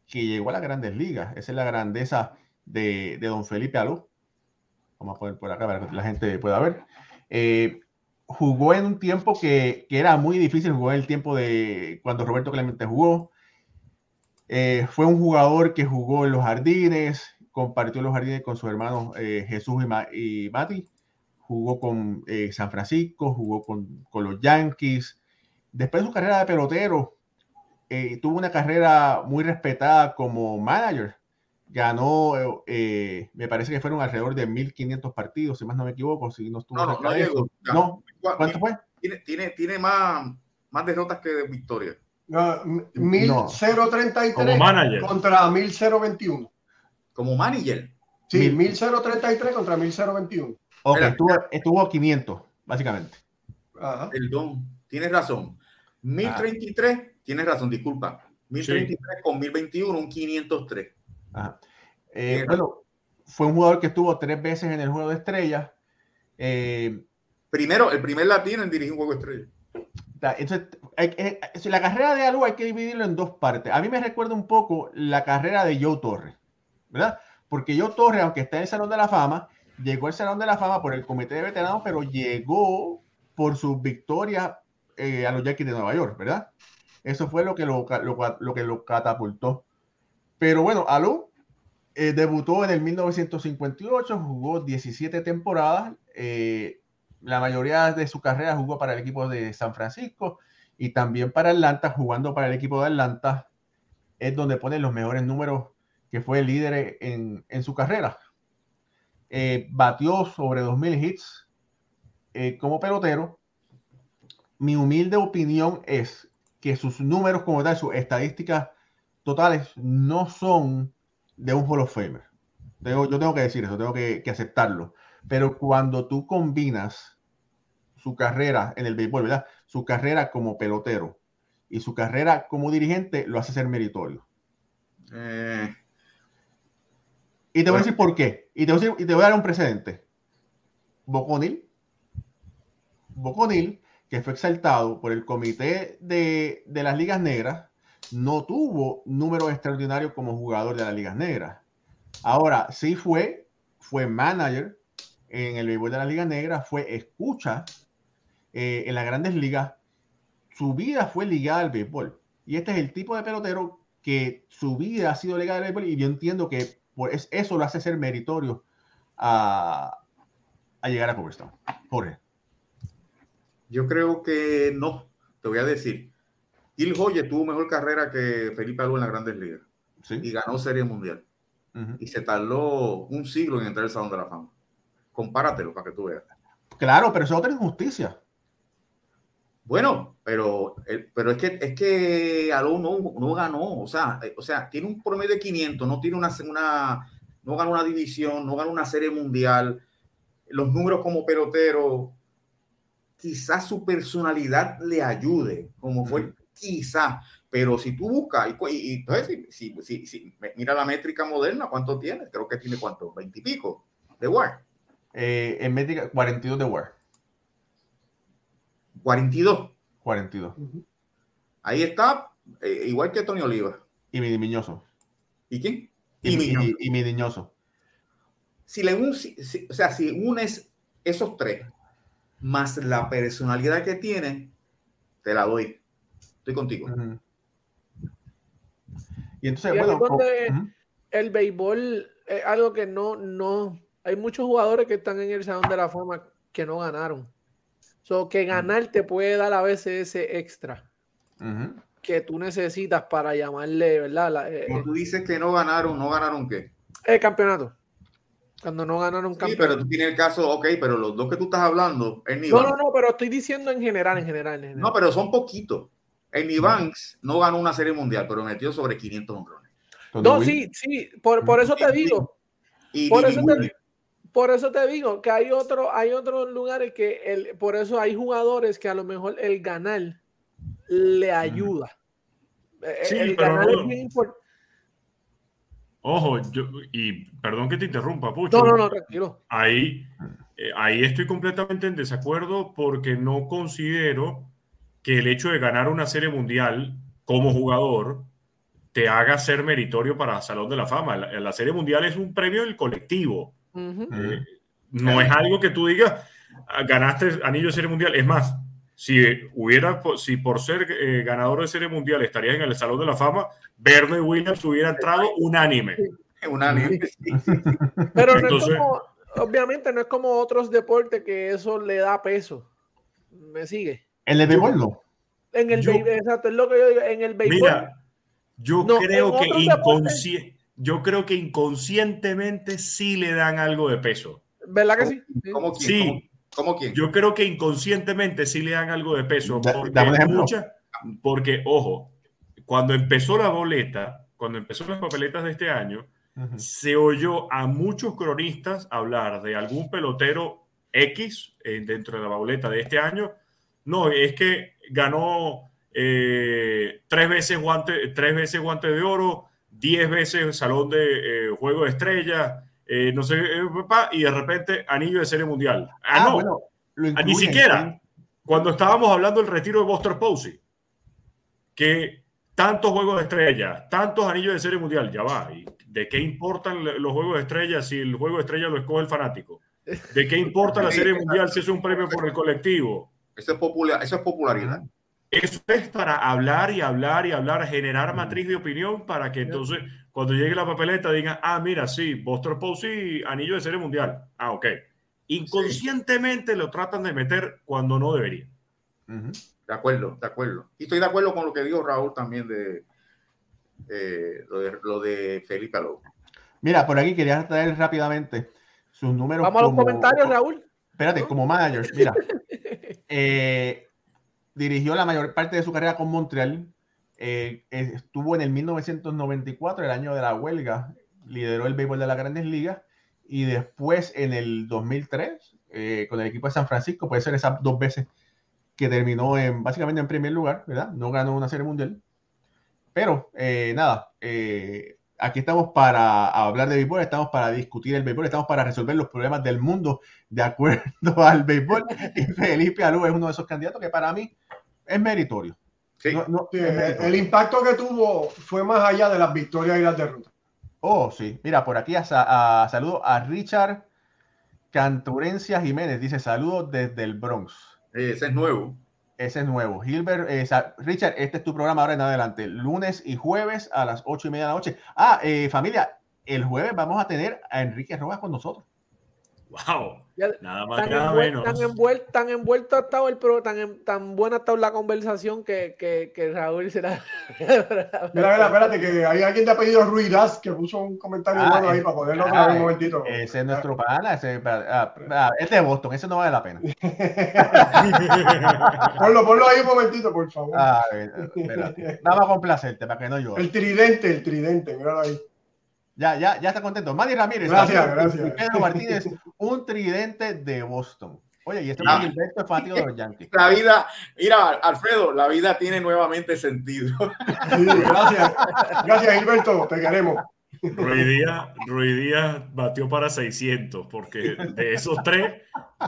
que llegó a las grandes ligas. Esa es la grandeza de, don Felipe Aló. Vamos a poner por acá para que la gente pueda ver. Eh, jugó en un tiempo que, que, era muy difícil, jugó en el tiempo de cuando Roberto Clemente jugó. Eh, fue un jugador que jugó en los jardines, compartió los jardines con sus hermanos eh, Jesús y, Ma y, Mati, jugó con eh, San Francisco, jugó con, con, los Yankees. Después de su carrera de pelotero, eh, tuvo una carrera muy respetada como manager. Ganó, eh, me parece que fueron alrededor de 1.500 partidos, si más no me equivoco, si no estuvo No, no, no llegó. No, ¿Cuál- ¿cuánto fue? Tiene, tiene, tiene más, más derrotas que victorias. No, 1033 Como manager. contra 1021. Como manager. Sí, Mil- 1033 contra 1021. Ok, Mira, estuvo, estuvo 500, básicamente. Ajá. Perdón, tienes razón. 1033, tienes razón, disculpa. 1033 con 1021, un 503. Ajá. Eh, bueno, fue un jugador que estuvo tres veces en el juego de estrellas. Eh, Primero, el primer latino en dirigir un juego estrella. Ta- Entonces, eh, la carrera de Alú hay que dividirlo en dos partes. A mí me recuerda un poco la carrera de Joe Torres, ¿verdad? Porque Joe Torres, aunque está en el Salón de la Fama, llegó al Salón de la Fama por el Comité de Veteranos, pero llegó por sus victorias eh, a los Yankees de Nueva York, ¿verdad? Eso fue lo que lo, lo que lo catapultó. Pero bueno, Alú eh, debutó en el 1958, jugó 17 temporadas. eh, la mayoría de su carrera jugó para el equipo de San Francisco y también para Atlanta, jugando para el equipo de Atlanta, es donde pone los mejores números que fue el líder en, en su carrera. Eh, batió sobre 2.000 hits eh, como pelotero. Mi humilde opinión es que sus números como tal, sus estadísticas totales no son de un Hall of Famer. Tengo- yo tengo que decir eso, tengo que, que aceptarlo. Pero cuando tú combinas su carrera en el béisbol, ¿verdad? Su carrera como pelotero y su carrera como dirigente, lo hace ser meritorio. Eh, Y te voy a decir por qué. Y te voy a, decir- y te voy a dar un precedente. Boconil. Boconil, que fue exaltado por el comité de, de las ligas negras, no tuvo números extraordinarios como jugador de las ligas negras. Ahora, sí fue, fue manager en el béisbol de las ligas negras, fue escucha eh, en las grandes ligas. Su vida fue ligada al béisbol. Y este es el tipo de pelotero que su vida ha sido ligada al béisbol y yo entiendo que por es- eso lo hace ser meritorio a, a llegar a Cooperstown. Jorge. yo creo que no. Te voy a decir. Gil Hoyer tuvo mejor carrera que Felipe Alú en las grandes ligas ¿sí? y ganó Serie Mundial. Y se tardó un siglo en entrar al Salón de la Fama. Compáratelo para que tú veas. Claro, pero eso es otra injusticia. Bueno, pero, el- pero es que es que Alou no, no ganó, o sea, eh, o sea, tiene un promedio de 500, no tiene una, una no ganó una división, no ganó una serie mundial. Los números como pelotero, quizás su personalidad le ayude, como fue, quizás, pero si tú buscas, y, entonces, si, si- si- si- mira la métrica moderna, ¿cuánto tiene? Creo que tiene cuánto, 20 y pico de WAR, Eh, en métrica, 42 de WAR. 42. 42. Ahí está, eh, igual que Tony Oliva. Y mi Miñoso. ¿Y quién? Y, Y mi- y- y mi Niñoso. si le un, si- si- o sea, si unes esos tres más la personalidad que tiene, te la doy. Estoy contigo. Y entonces, Y bueno, ujú. el béisbol es algo que no, no, hay muchos jugadores que están en el Salón de la Fama que no ganaron. So, que ganar te puede dar a veces ese extra que tú necesitas para llamarle, ¿verdad? La- eh, Como tú dices que no ganaron, no ganaron qué. el campeonato. Cuando no ganaron Sí, campeonato. pero tú tienes el caso, ok, pero los dos que tú estás hablando, Ernie no, Banks. no, no, pero estoy diciendo en general, en general. en general. No, pero son poquitos. Ernie Banks no ganó una serie mundial, pero metió sobre 500 honrones. Tony No, sí, sí, por, por eso te digo, Y Por eso te- Williams. Por eso te digo que hay otro, hay otros lugares que el, por eso hay jugadores que a lo mejor el ganar le ayuda. Eh, Sí, el pero ganar es bien importante. Ojo, yo, y perdón que te interrumpa, Pucho. No, no, no, tranquilo. Ahí, eh, ahí estoy completamente en desacuerdo porque no considero que el hecho de ganar una serie mundial como jugador te haga ser meritorio para Salón de la Fama. La, la serie mundial es un premio del colectivo. Eh, no es algo que tú digas, "Ah, ganaste anillo de serie mundial. Es más, si hubiera, si por ser eh, ganador de serie mundial estarías en el Salón de la Fama, Verne Williams hubiera entrado unánime. Una sí, sí, sí. <laughs> Pero no Entonces- es como, obviamente no es como otros deportes que eso le da peso. ¿Me sigue? El de béisbol no. En el Yo- exacto, es lo que yo digo. En el béisbol. Mira, yo No, creo que otros deportes- inconsci- yo creo que inconscientemente sí le dan algo de peso. ¿Verdad que sí? Sí. ¿Cómo quién? Sí. ¿Cómo, cómo quién? Yo creo que inconscientemente sí le dan algo de peso. Porque, dame un ejemplo. mucha- porque, ojo, cuando empezó la boleta, cuando empezó las papeletas de este año, Ujú. se oyó a muchos cronistas hablar de algún pelotero X eh, dentro de la boleta de este año. No, es que ganó eh, tres, veces guante, tres veces guante de oro, diez veces salón de eh, juego de estrellas, eh, no sé, eh, papá, y de repente anillo de serie mundial. Ah, no, bueno, lo Ah, ni siquiera. sí. Cuando estábamos hablando del retiro de Buster Posey, que tantos juegos de estrella, tantos anillos de serie mundial, ya va. ¿Y ¿De qué importan los juegos de estrella si el juego de estrella lo escoge el fanático? ¿De qué importa la serie mundial si es un premio por el colectivo? Eso es, popular, eso es popularidad. Eso es para hablar y hablar y hablar, generar matriz de opinión para que entonces cuando llegue la papeleta digan, ah, mira, sí, Buster Posey, anillo de serie mundial. Ah, ok. Inconscientemente lo tratan de meter cuando no debería. De acuerdo, de acuerdo. Y estoy de acuerdo con lo que dijo Raúl también de, eh, lo, de lo de Felipe Alou. Mira, por aquí quería traer rápidamente sus números. Vamos a los comentarios, Raúl. Espérate, como manager, mira. <laughs> eh, dirigió la mayor parte de su carrera con Montreal. eh, estuvo en el 1994, el año de la huelga. Lideró el béisbol de las grandes ligas. Y después, en el 2003, eh, con el equipo de San Francisco, puede ser esas dos veces que terminó en, básicamente en primer lugar, ¿verdad? No ganó una serie mundial. Pero, eh, nada, eh, aquí estamos para hablar de béisbol, estamos para discutir el béisbol, estamos para resolver los problemas del mundo de acuerdo <laughs> al béisbol. Y Felipe Alú es uno de esos candidatos que para mí es meritorio. Sí. No- no- Sí, es el, meritorio. el impacto que tuvo fue más allá de las victorias y las derrotas. Oh, sí. Mira, por aquí a, sa- a- saludo a Richard Canturencia Jiménez. Dice saludos desde el Bronx. Eh, ese es nuevo. Ese es nuevo. Gilbert, eh, Richard, este es tu programa ahora en adelante. Lunes y jueves a las ocho y media de la noche. Ah, eh, familia, el jueves vamos a tener a Enrique Rojas con nosotros. ¡Wow! Ya- Nada más, Tan, nada envuel- menos. tan, envuel- tan envuelto ha estado el pro, tan, tan buena ha estado la conversación que, que, que Raúl será. <laughs> Mira, mira, espérate, que hay alguien de apellido Ruidas que puso un comentario Ah, bueno ahí eh, para ponerlo ah, vez un eh, momentito. Ese es nuestro pana. Ese, ah, ah, es de Boston. Ese no vale la pena. <laughs> ponlo, ponlo ahí un momentito, por favor. Ah, eh, espérate. Vamos a complacerte para que no llores. El tridente, el tridente, míralo ahí. Ya, ya, ya está contento. Manny Ramírez. Gracias, gracias. Pedro Martínez, un tridente de Boston. Oye, y este Ah. es Gilberto es fanático de los Yankees. La vida, mira, Alfredo, la vida tiene nuevamente sentido. Sí, gracias. Gracias, Gilberto, te queremos. Rui Díaz, Rui Díaz batió para 600, porque de esos tres,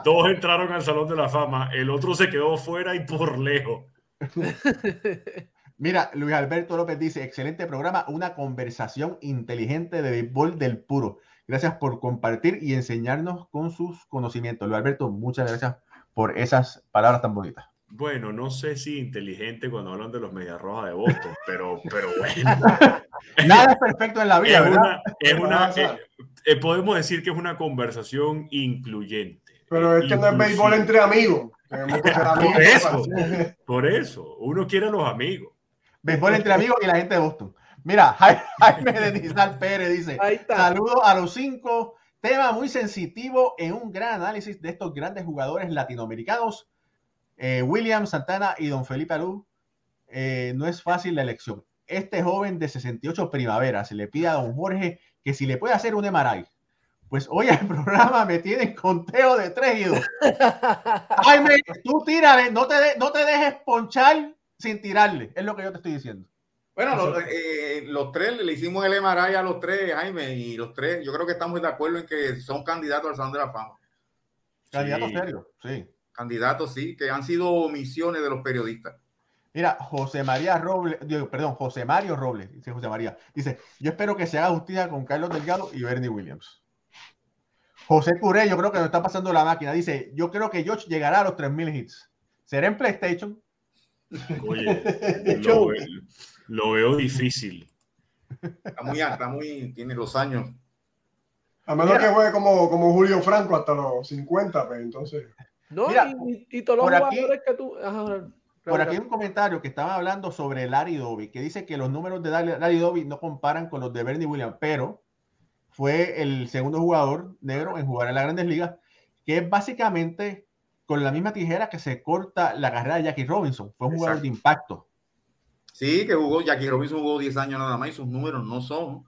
dos entraron al Salón de la Fama, el otro se quedó fuera y por lejos. <laughs> Mira, Luis Alberto López dice, excelente programa, una conversación inteligente de béisbol del puro. Gracias por compartir y enseñarnos con sus conocimientos. Luis Alberto, muchas gracias por esas palabras tan bonitas. Bueno, no sé si inteligente cuando hablan de los Medias Rojas de Boston, pero, pero <laughs> bueno. Nada es perfecto en la vida, Es ¿verdad? una, es una- pasa? eh, eh, podemos decir que es una conversación incluyente. Pero esto no es béisbol entre amigos. <laughs> Eso, por eso, uno quiere a los amigos. Béisbol entre amigos y la gente de Boston. Mira, <laughs> Jai- Jaime de Nizar Pérez dice. Saludos a los cinco. Tema muy sensitivo en un gran análisis de estos grandes jugadores latinoamericanos. Eh, William Santana y Don Felipe Alú. Eh, no es fácil la elección. Este joven de 68 primavera se le pide a Don Jorge que si le puede hacer un MRI. Pues hoy el <laughs> programa me tiene en conteo de 3 y 2. <laughs> Jaime, tú tírale, no te, de- no te dejes ponchar sin tirarle. Es lo que yo te estoy diciendo. Bueno, los, eh, los tres, le hicimos el MRI a los tres, Jaime, y los tres, yo creo que estamos de acuerdo en que son candidatos al Salón de la Fama. Candidato Sí. serio, sí. Candidatos, sí, que han sido omisiones de los periodistas. Mira, José María Robles, digo, perdón, José Mario Robles, dice José María, dice, yo espero que se haga justicia con Carlos Delgado y Bernie Williams. José Curé, yo creo que nos está pasando la máquina, dice, yo creo que George llegará a los 3.000 hits. ¿Será en PlayStation? Oye, <laughs> lo, ve- lo veo difícil. Está muy, está muy, tiene los años. A menos Mira. que juegue como, como Julio Franco hasta los 50, pues entonces. No, Mira, y, y- todos los por aquí- jugadores que tú. Ajá, Por aquí hay un comentario que estaban hablando sobre Larry Doby, que dice que los números de Larry Doby no comparan con los de Bernie Williams, pero fue el segundo jugador negro en jugar en las grandes ligas, que es básicamente con la misma tijera que se corta la carrera de Jackie Robinson. Fue un jugador Exacto. de impacto. Sí, que jugó, Jackie Robinson jugó 10 años nada más y sus números no son,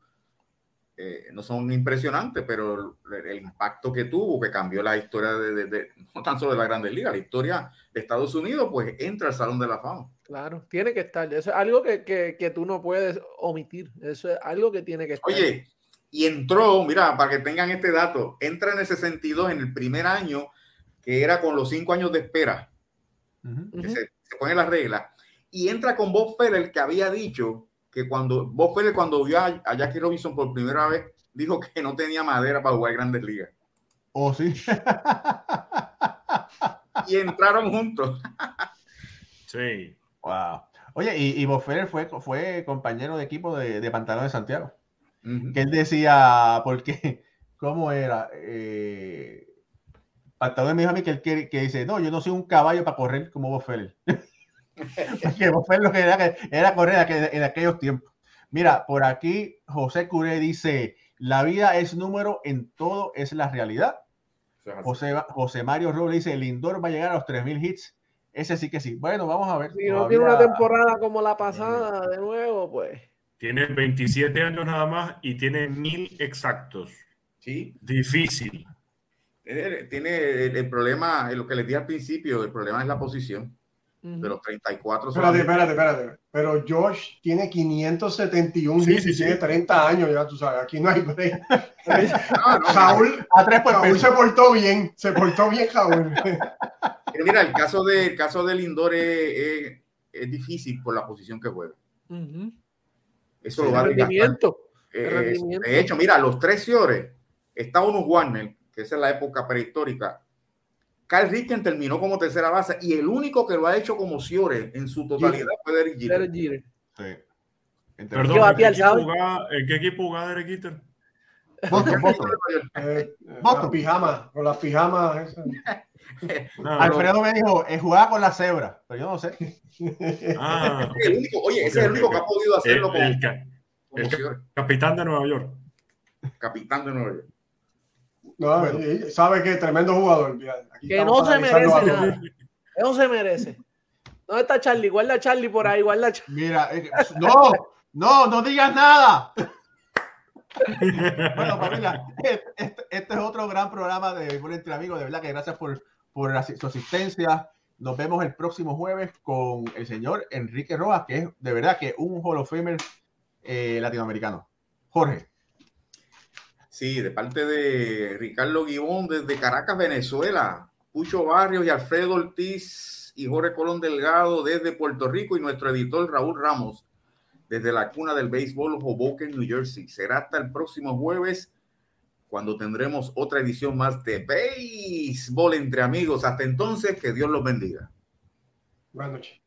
eh, no son impresionantes, pero el, el impacto que tuvo, que cambió la historia de, de- de- no tan solo de la Grandes Ligas, la historia de Estados Unidos, pues entra al Salón de la Fama. Claro, tiene que estar. Eso es algo que, que, que tú no puedes omitir. Eso es algo que tiene que estar. Oye, y entró, mira, para que tengan este dato, entra en el 62 en el primer año, que era con los cinco años de espera, que se, se ponen las reglas, y entra con Bob Feller, que había dicho que cuando Bob Feller, cuando vio a, a Jackie Robinson por primera vez, dijo que no tenía madera para jugar grandes ligas. Oh, sí. Y entraron juntos. Sí. wow. Oye, y, y Bob Feller fue, fue compañero de equipo de, de Pantalón de Santiago. Que él decía, porque, ¿cómo era? Eh, Pantalón me dijo a mí que él quiere- que dice, no, yo no soy un caballo para correr como Feller. <laughs> Porque Feller lo que era, era correr en, aquel- en aquellos tiempos. Mira, por aquí José Curé dice, la vida es número, en todo es la realidad. José, José Mario Robles dice, el Lindor va a llegar a los 3.000 hits. Ese sí que sí. Bueno, vamos a ver. Si no tiene una temporada como la pasada, de nuevo, pues. Tiene 27 años nada más y tiene mil exactos. Sí, Difícil. Tiene, el, el problema, lo que les dije al principio, el problema es la posición. De los 34 Espérate, espérate, espérate. Pero Josh tiene 571 Sí, sí, y sí. tiene 30 años, ya tú sabes. Aquí no hay break. Ah, <laughs> no, Raúl, A tres por peso. se portó bien. Se portó bien. <laughs> Pero mira, el caso de, el caso de Lindor es, es- es difícil por la posición que juega. Ujú. Eso El lo va a. Eh, de hecho, mira, los tres señores, está uno Warner, que esa es la época prehistórica. Carl Ricken terminó como tercera base y el único que lo ha hecho como Ciore en su totalidad fue Derek Jeter. Derek Jeter. Sí. Entonces, Perdón, ¿Qué ¿en qué, equipo jugaba, ¿en qué equipo jugaba Derek Jeter? Boston, Boston. <laughs> Eh, Boston. pijamas, con las pijamas. <laughs> Alfredo me dijo, eh, jugaba con la cebra, pero yo no sé. ah, <laughs> El único, oye, ese es el único que ha podido el, hacerlo como, el el Ciore, capitán de Nueva York. capitán de Nueva York. No, Bueno. sabe que tremendo jugador. aquí Que no se merece nada. Eso se merece. ¿Dónde está Charlie? Guarda a Charlie por ahí, guarda a Charlie. Mira, eh, no, no, no digas nada. Bueno, familia, este, este es otro gran programa de Béisbol entre amigos. De verdad que gracias por, por la- su asistencia. Nos vemos el próximo jueves con el señor Enrique Rojas, que es de verdad que un Hall of Famer eh, latinoamericano. Jorge. Sí, de parte de Ricardo Guibón desde Caracas, Venezuela, Pucho Barrios y Alfredo Ortiz y Jorge Colón Delgado desde Puerto Rico y nuestro editor Raúl Ramos desde la cuna del béisbol Hoboken, New Jersey. Será hasta el próximo jueves cuando tendremos otra edición más de béisbol entre amigos. Hasta entonces, que Dios los bendiga. Buenas noches.